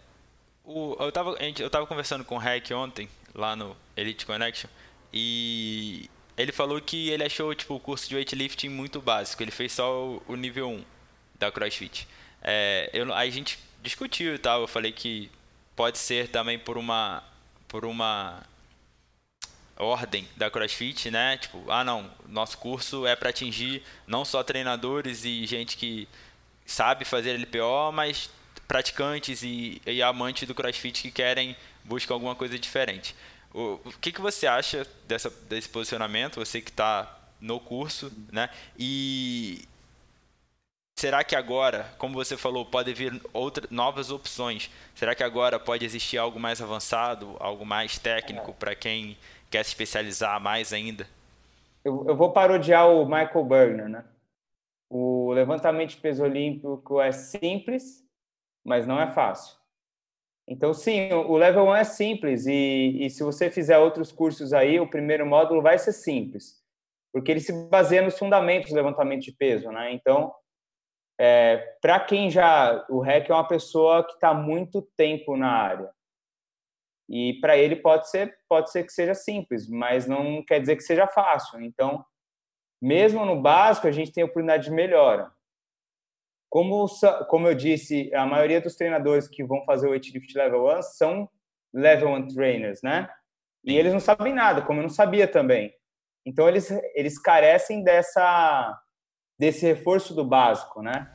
O, eu, estava eu tava conversando com o Hack ontem, lá no Elite Connection. E ele falou que ele achou tipo, o curso de weightlifting muito básico. Ele fez só o, nível 1 da CrossFit. É, eu, a gente discutiu e tal. Eu falei que pode ser também por uma por uma ordem da CrossFit, né? Tipo, ah não, nosso curso é para atingir não só treinadores e gente que sabe fazer LPO, mas praticantes e, e amantes do CrossFit que querem busca alguma coisa diferente. O, o que, que você acha dessa, desse posicionamento? Você que está no curso, né? E será que agora, como você falou, pode vir outras novas opções? Será que agora pode existir algo mais avançado, algo mais técnico é. para quem quer se especializar mais ainda?
Eu, eu vou parodiar o Michael Burner, né? O levantamento de peso olímpico é simples, mas não é fácil. Então, sim, o level 1 é simples e, e, se você fizer outros cursos aí, o primeiro módulo vai ser simples, porque ele se baseia nos fundamentos do levantamento de peso, né? Então, é, para quem já... O REC é uma pessoa que está muito tempo na área. E para ele pode ser, pode ser que seja simples, mas não quer dizer que seja fácil. Então, mesmo no básico, a gente tem oportunidade de melhora. Como, como eu disse, a maioria dos treinadores que vão fazer o weightlift level 1 são level 1 trainers, né? E eles não sabem nada, como eu não sabia também. Então eles eles carecem dessa desse reforço do básico, né?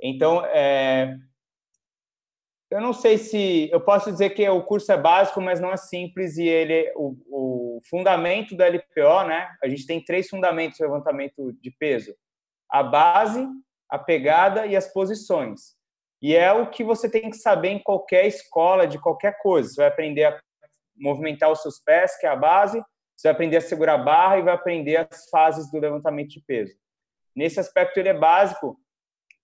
Então é, eu não sei se eu posso dizer que o curso é básico, mas não é simples e ele o, o fundamento do LPO, né? A gente tem três fundamentos de levantamento de peso: a base, a pegada e as posições. E é o que você tem que saber em qualquer escola, de qualquer coisa. Você vai aprender a movimentar os seus pés, que é a base, você vai aprender a segurar a barra e vai aprender as fases do levantamento de peso. Nesse aspecto ele é básico,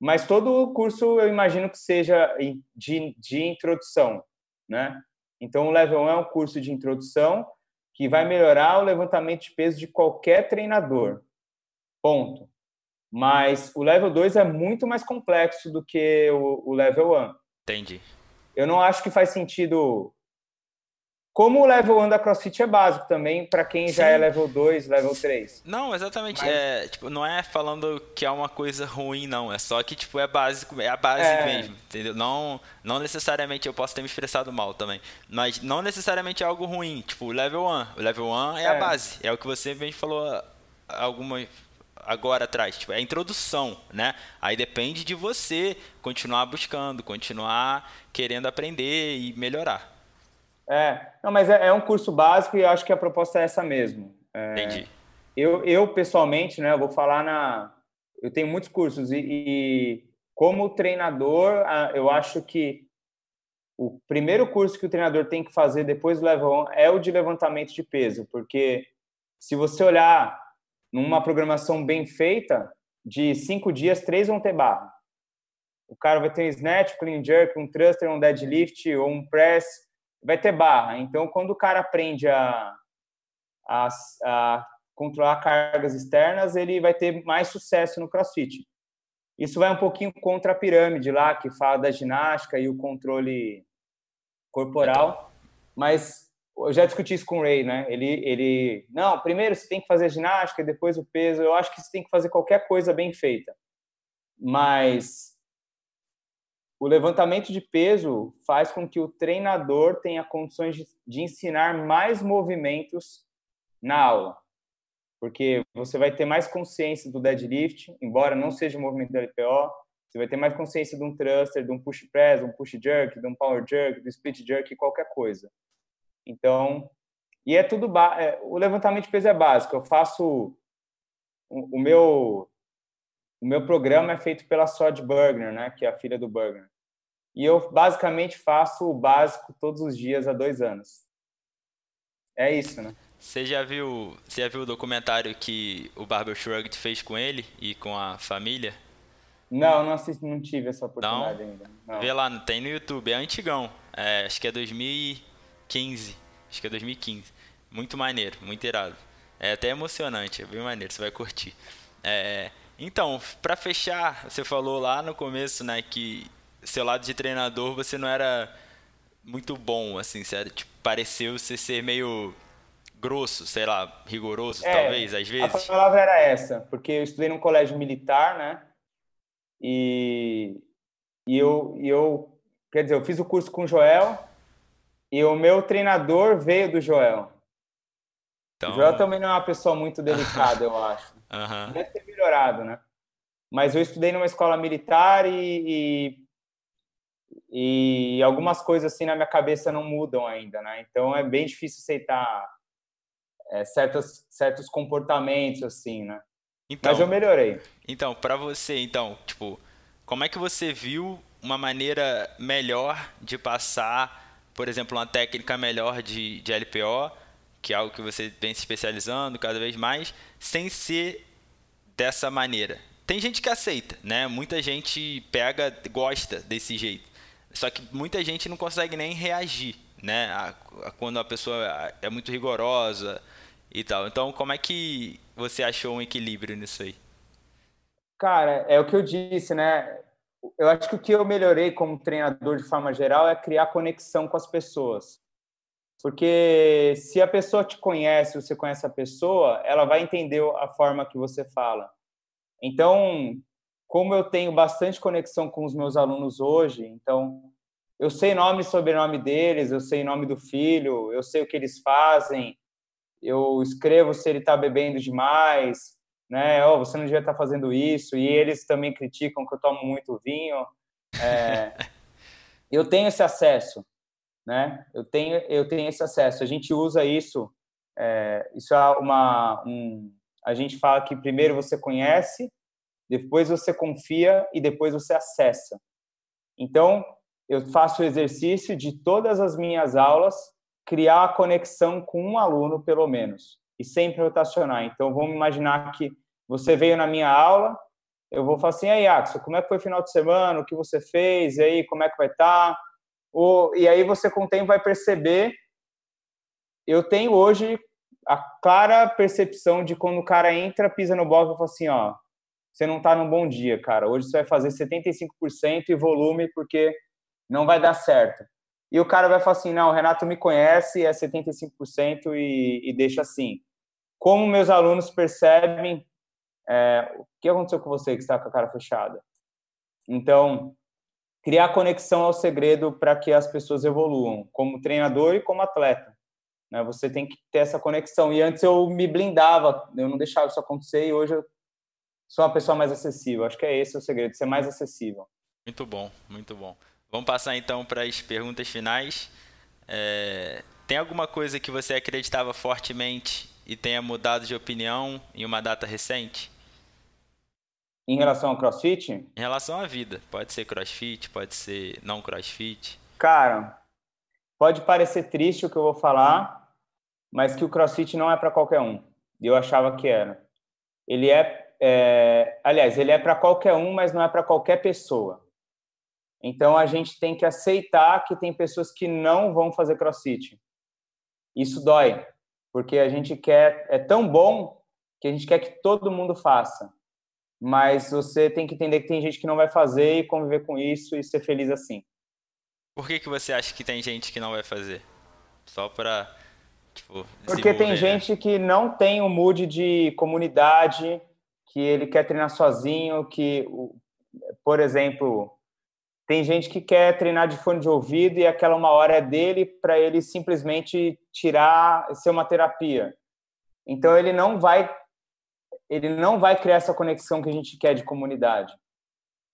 mas todo o curso eu imagino que seja de, de introdução, né? Então o Level 1 é um curso de introdução que vai melhorar o levantamento de peso de qualquer treinador. Ponto. Mas o level 2 é muito mais complexo do que o, o level 1.
Entendi.
Eu não acho que faz sentido. Como o level 1 da CrossFit é básico também, para quem Sim. já é level 2, level 3.
Não, exatamente. Mas... É, tipo, não é falando que é uma coisa ruim, não. É só que, tipo, é básico, é a base é... mesmo, entendeu? Não, não necessariamente, eu posso ter me expressado mal também, mas não necessariamente é algo ruim. Tipo, o level 1. O level 1 é, é. a base. É o que você bem falou alguma agora atrás, tipo, é a introdução, né? Aí depende de você continuar buscando, continuar querendo aprender e melhorar.
É, não, mas é, é um curso básico e eu acho que a proposta é essa mesmo. É,
Entendi.
Eu, eu pessoalmente, né, eu vou falar na, eu tenho muitos cursos e, e como treinador, eu acho que o primeiro curso que o treinador tem que fazer depois do level 1 é o de levantamento de peso, porque se você olhar numa programação bem feita, de cinco dias, três vão ter barra. O cara vai ter um snatch, clean jerk, um thruster, um deadlift ou um press, vai ter barra. Então, quando o cara aprende a, a, a controlar cargas externas, ele vai ter mais sucesso no CrossFit. Isso vai um pouquinho contra a pirâmide lá, que fala da ginástica e o controle corporal, mas eu já discuti isso com o Ray, né? Ele, ele, não, primeiro você tem que fazer ginástica, depois o peso. Eu acho que você tem que fazer qualquer coisa bem feita. Mas o levantamento de peso faz com que o treinador tenha condições de, de ensinar mais movimentos na aula. Porque você vai ter mais consciência do deadlift, embora não seja o movimento do LPO, você vai ter mais consciência de um thruster, de um push press, de um push jerk, de um power jerk, do split jerk, qualquer coisa. Então, e é tudo é, o levantamento de peso é básico. Eu faço o, o, meu o meu programa é feito pela Sod Bergner, né, que é a filha do Bergner. E eu basicamente faço o básico todos os dias há dois anos. É isso, né?
Você já viu, você já viu o documentário que o Barber Shrugged fez com ele e com a família?
Não, não assisti, não tive essa oportunidade
não?
ainda. Não.
Vê lá, tem no YouTube, é antigão. É, acho que é 2000 2015. Acho que é 2015. Muito maneiro, muito irado. É até emocionante, é bem maneiro, você vai curtir. É, então, para fechar, você falou lá no começo, né, que seu lado de treinador você não era muito bom, assim, era, tipo, pareceu você ser meio grosso, sei lá, rigoroso, é, talvez, às vezes.
A palavra era essa, porque eu estudei num colégio militar, né, e, e eu, e eu, quer dizer, eu fiz o curso com o Joel, e o meu treinador veio do Joel. Então... O Joel também não é uma pessoa muito delicada, eu acho.
Uhum.
Deve ter melhorado, né? Mas eu estudei numa escola militar e, e, e, algumas coisas assim na minha cabeça não mudam ainda, né? Então é bem difícil aceitar é, certos, certos comportamentos assim, né? Então, Mas eu melhorei.
Então, para você, então, tipo, como é que você viu uma maneira melhor de passar por exemplo, uma técnica melhor de, de LPO, que é algo que você vem se especializando cada vez mais, sem ser dessa maneira. Tem gente que aceita, né? Muita gente pega, gosta desse jeito. Só que muita gente não consegue nem reagir, né? A, a, quando a pessoa é muito rigorosa e tal. Então, como é que você achou um equilíbrio nisso aí?
Cara, é o que eu disse, né? eu acho que o que eu melhorei como treinador de forma geral é criar conexão com as pessoas. Porque se a pessoa te conhece, você conhece a pessoa, ela vai entender a forma que você fala. Então, como eu tenho bastante conexão com os meus alunos hoje, então eu sei nome e sobrenome deles, eu sei nome do filho, eu sei o que eles fazem, eu escrevo se ele está bebendo demais, né? Oh, você não devia estar tá fazendo isso. E eles também criticam que eu tomo muito vinho. É, eu tenho esse acesso, né? Eu tenho, eu tenho esse acesso. A gente usa isso. É, isso é uma, um, a gente fala que primeiro você conhece, depois você confia e depois você acessa. Então, eu faço o exercício de todas as minhas aulas criar a conexão com um aluno, pelo menos, e sempre rotacionar. Então, vamos imaginar que você veio na minha aula, eu vou falar assim, aí, Axel, como é que foi o final de semana? O que você fez? E aí, como é que vai estar? Tá? e aí você, com o tempo, vai perceber... Eu tenho hoje a clara percepção de quando o cara entra, pisa no bloco e fala assim, ó, você não está num bom dia, cara. Hoje você vai fazer 75% e volume porque não vai dar certo. E o cara vai falar assim, não, o Renato me conhece, é 75% e, e deixa assim. Como meus alunos percebem é, o que aconteceu com você que está com a cara fechada? Então, criar conexão é o segredo para que as pessoas evoluam, como treinador e como atleta. Né? Você tem que ter essa conexão. E antes eu me blindava, eu não deixava isso acontecer e hoje eu sou uma pessoa mais acessível. Acho que é esse o segredo, ser mais acessível.
Muito bom, muito bom. Vamos passar então para as perguntas finais. É... Tem alguma coisa que você acreditava fortemente e tenha mudado de opinião em uma data recente?
Em relação ao crossfit?
Em relação à vida. Pode ser crossfit, pode ser não crossfit.
Cara, pode parecer triste o que eu vou falar, mas que o crossfit não é para qualquer um. Eu achava que era. Ele é, é aliás, ele é para qualquer um, mas não é para qualquer pessoa. Então a gente tem que aceitar que tem pessoas que não vão fazer crossfit. Isso dói, porque a gente quer é tão bom que a gente quer que todo mundo faça mas você tem que entender que tem gente que não vai fazer e conviver com isso e ser feliz assim.
Por que, que você acha que tem gente que não vai fazer? Só para
tipo, Porque tem né? gente que não tem o mood de comunidade, que ele quer treinar sozinho, que, por exemplo, tem gente que quer treinar de fone de ouvido e aquela uma hora é dele para ele simplesmente tirar, ser uma terapia. Então ele não vai ele não vai criar essa conexão que a gente quer de comunidade.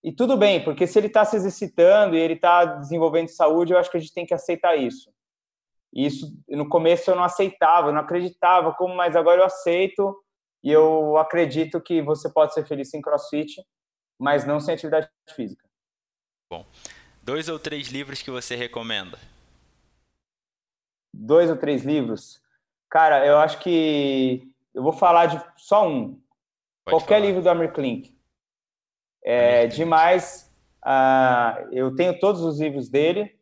E tudo bem, porque se ele está se exercitando e ele está desenvolvendo saúde, eu acho que a gente tem que aceitar isso. E isso, no começo eu não aceitava, eu não acreditava, como, mas agora eu aceito e eu acredito que você pode ser feliz sem crossfit, mas não sem atividade física.
Bom, dois ou três livros que você recomenda?
Dois ou três livros? Cara, eu acho que eu vou falar de só um, Pode Qualquer falar. livro do Amir Klink. É Amir demais. Uh, eu tenho todos os livros dele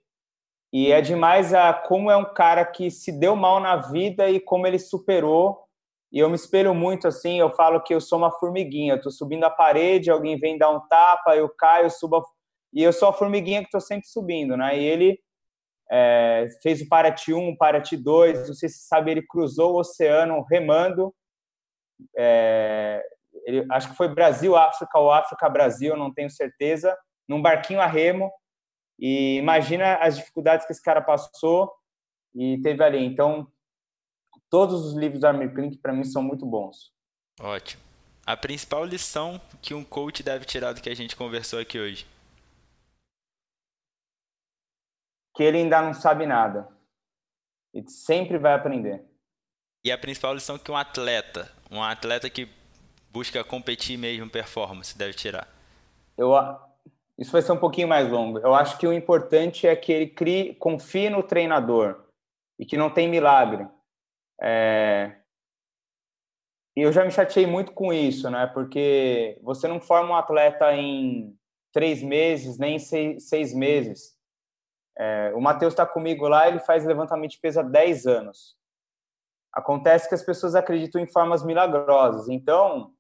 e é demais a como é um cara que se deu mal na vida e como ele superou. E eu me espelho muito assim. Eu falo que eu sou uma formiguinha. Eu tô subindo a parede, alguém vem dar um tapa, eu caio, subo a... e eu sou a formiguinha que tô sempre subindo, né? E ele é, fez o Paraty 1, o Paraty 2. Não sei se sabe, ele cruzou o oceano remando. É, ele, acho que foi Brasil-África ou África-Brasil, não tenho certeza, num barquinho a remo. E imagina as dificuldades que esse cara passou e teve ali. Então, todos os livros da Amir Klink, para mim, são muito bons.
Ótimo. A principal lição que um coach deve tirar do que a gente conversou aqui hoje?
Que ele ainda não sabe nada. Ele sempre vai aprender.
E a principal lição que um atleta, um atleta que busca competir mesmo performance deve tirar?
Eu, isso vai ser um pouquinho mais longo. Eu acho que o importante é que ele crie, confie no treinador e que não tem milagre. É... Eu já me chateei muito com isso, né? Porque você não forma um atleta em três meses, nem em seis, seis meses. É... O Matheus está comigo lá, ele faz levantamento de peso há 10 anos. Acontece que as pessoas acreditam em formas milagrosas. Então,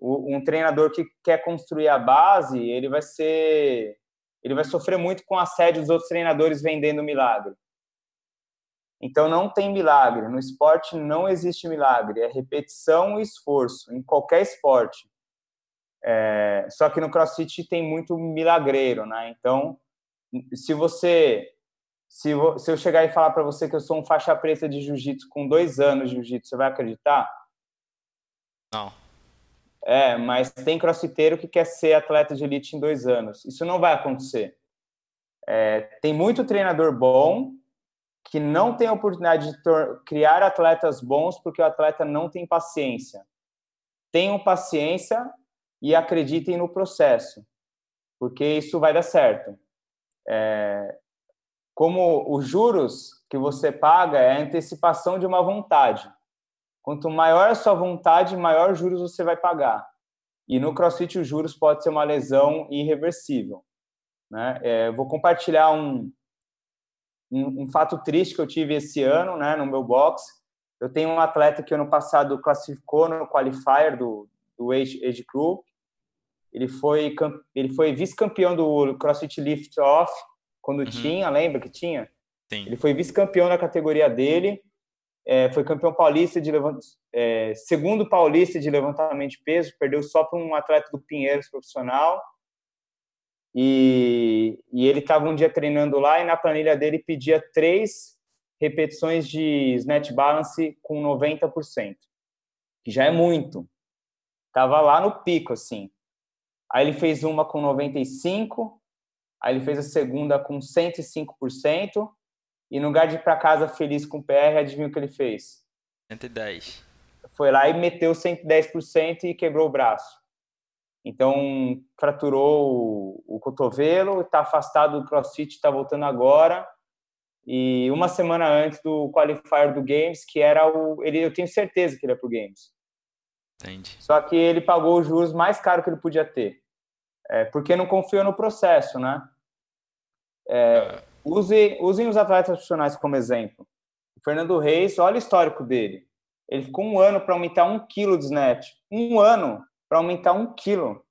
um treinador que quer construir a base, ele vai ser ele vai sofrer muito com a assédio dos outros treinadores vendendo milagre. Então não tem milagre. No esporte não existe milagre. É repetição e esforço em qualquer esporte. É, só que no CrossFit tem muito milagreiro, né? Então, se você se, eu chegar e falar para você que eu sou um faixa preta de jiu-jitsu com dois anos de jiu-jitsu, você vai acreditar?
Não.
É, mas tem crossfiteiro que quer ser atleta de elite em dois anos. Isso não vai acontecer. É, tem muito treinador bom que não tem oportunidade de criar atletas bons porque o atleta não tem paciência. Tenham paciência e acreditem no processo, porque isso vai dar certo. É, como os juros que você paga é a antecipação de uma vontade. Quanto maior a sua vontade, maior juros você vai pagar. E no CrossFit os juros pode ser uma lesão irreversível. Né? É, vou compartilhar um, um, um, fato triste que eu tive esse ano, né, no meu box. Eu tenho um atleta que ano passado classificou no qualifier do, do Age, Age Group. Ele foi, ele foi vice-campeão do CrossFit Lift Off quando uhum. tinha, lembra que tinha?
Sim.
Ele foi vice-campeão na categoria dele, é, foi campeão paulista de levantamento, é, segundo paulista de levantamento de peso, perdeu só para um atleta do Pinheiros profissional. E, e ele estava um dia treinando lá e na planilha dele pedia três repetições de snatch balance com 90%, que já é muito. Tava lá no pico, assim. Aí ele fez uma com 95, Aí ele fez a segunda com 105%. E no lugar de ir para casa feliz com o PR, adivinha o que ele fez?
110.
Foi lá e meteu 110% e quebrou o braço. Então, fraturou o, o cotovelo, está afastado do crossfit, está voltando agora. E uma semana antes do qualifier do Games, que era o. Ele, eu tenho certeza que ele é para o Games.
Entendi.
Só que ele pagou os juros mais caros que ele podia ter. É, porque não confiou no processo, né? É, use, usem os atletas profissionais como exemplo. O Fernando Reis, olha o histórico dele. Ele ficou um ano para aumentar um quilo de snatch. Um ano para aumentar um quilo.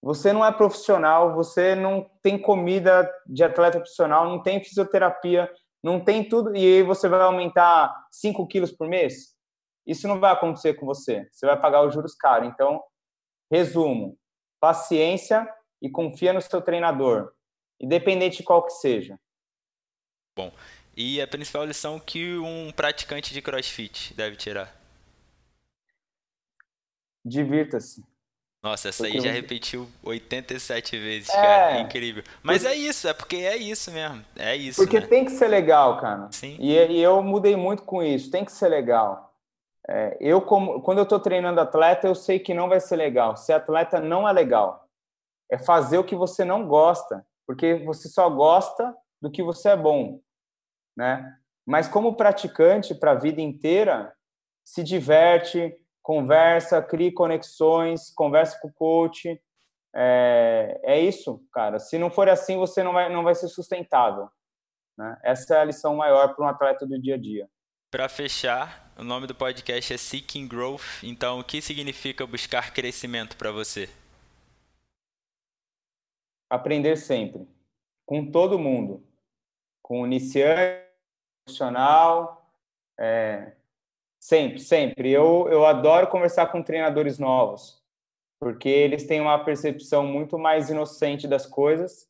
Você não é profissional, você não tem comida de atleta profissional, não tem fisioterapia, não tem tudo, e aí você vai aumentar 5 quilos por mês? Isso não vai acontecer com você. Você vai pagar os juros caros. Então, resumo: paciência e confia no seu treinador independente de qual que seja.
Bom, e a principal lição que um praticante de CrossFit deve tirar?
Divirta-se.
Nossa, essa porque aí já repetiu 87 vezes, é... cara. Incrível. Mas
porque...
é isso, é porque é isso mesmo. É isso.
Porque
né?
tem que ser legal, cara.
Sim.
E, e eu mudei muito com isso. Tem que ser legal. É, eu, como, quando eu tô treinando atleta, eu sei que não vai ser legal. Ser atleta não é legal. É fazer o que você não gosta porque você só gosta do que você é bom, né? Mas como praticante para a vida inteira, se diverte, conversa, cria conexões, conversa com o coach. É, é isso, cara. Se não for assim, você não vai, não vai ser sustentável. Né? Essa é a lição maior para um atleta do dia a dia.
Para fechar, o nome do podcast é Seeking Growth. Então, o que significa buscar crescimento para você?
aprender sempre, com todo mundo, com iniciante, profissional, é, sempre, sempre. Eu, eu adoro conversar com treinadores novos, porque eles têm uma percepção muito mais inocente das coisas,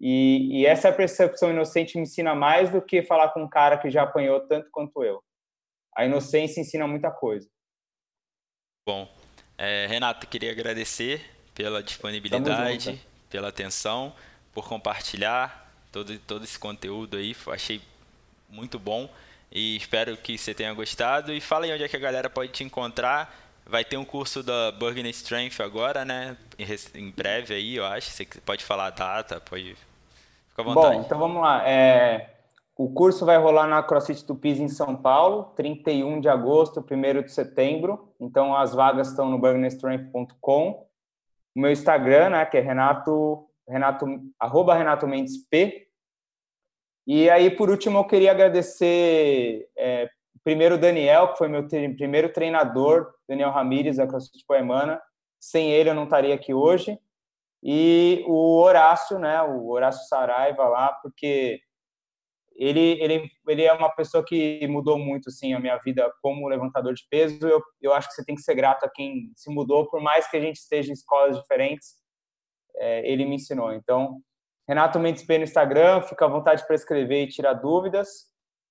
e, e essa percepção inocente me ensina mais do que falar com um cara que já apanhou tanto quanto eu. A inocência ensina muita coisa.
Bom, é, Renato, queria agradecer pela disponibilidade pela atenção, por compartilhar todo, todo esse conteúdo aí. Achei muito bom e espero que você tenha gostado. E fala aí onde é que a galera pode te encontrar. Vai ter um curso da Burger Strength agora, né? Em breve aí, eu acho. Você pode falar a data, pode. Fica à vontade.
Bom, então vamos lá. É... O curso vai rolar na CrossFit Tupis em São Paulo, 31 de agosto, 1 de setembro. Então as vagas estão no burgerstrength.com o meu Instagram, né, que é Renato, Renato, arroba Renato Mendes P. E aí, por último, eu queria agradecer é, primeiro o Daniel, que foi meu primeiro treinador, Daniel Ramírez, da CrossFit Poemana. Sem ele, eu não estaria aqui hoje. E o Horácio, né, o Horácio Saraiva lá, porque ele, ele, ele é uma pessoa que mudou muito assim a minha vida como levantador de peso. Eu, eu acho que você tem que ser grato a quem se mudou, por mais que a gente esteja em escolas diferentes. É, ele me ensinou. Então, Renato Mendes P no Instagram, fica à vontade para escrever e tirar dúvidas.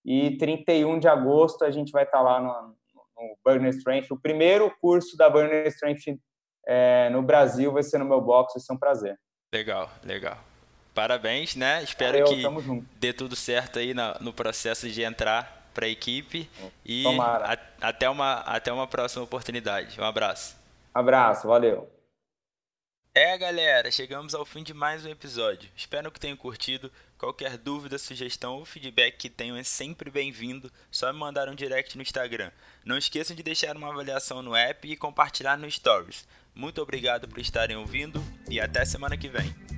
E 31 de agosto a gente vai estar lá no, no Burner Strength. O primeiro curso da Burner Strength é, no Brasil vai ser no meu box, vai ser um prazer.
Legal, legal. Parabéns, né? Espero que dê tudo certo aí no, no processo de entrar para a equipe. E a, até, uma, até uma próxima oportunidade. Um abraço.
Abraço, valeu.
É, galera, chegamos ao fim de mais um episódio. Espero que tenham curtido. Qualquer dúvida, sugestão ou feedback que tenham é sempre bem-vindo. Só me mandar um direct no Instagram. Não esqueçam de deixar uma avaliação no app e compartilhar no Stories. Muito obrigado por estarem ouvindo e até semana que vem.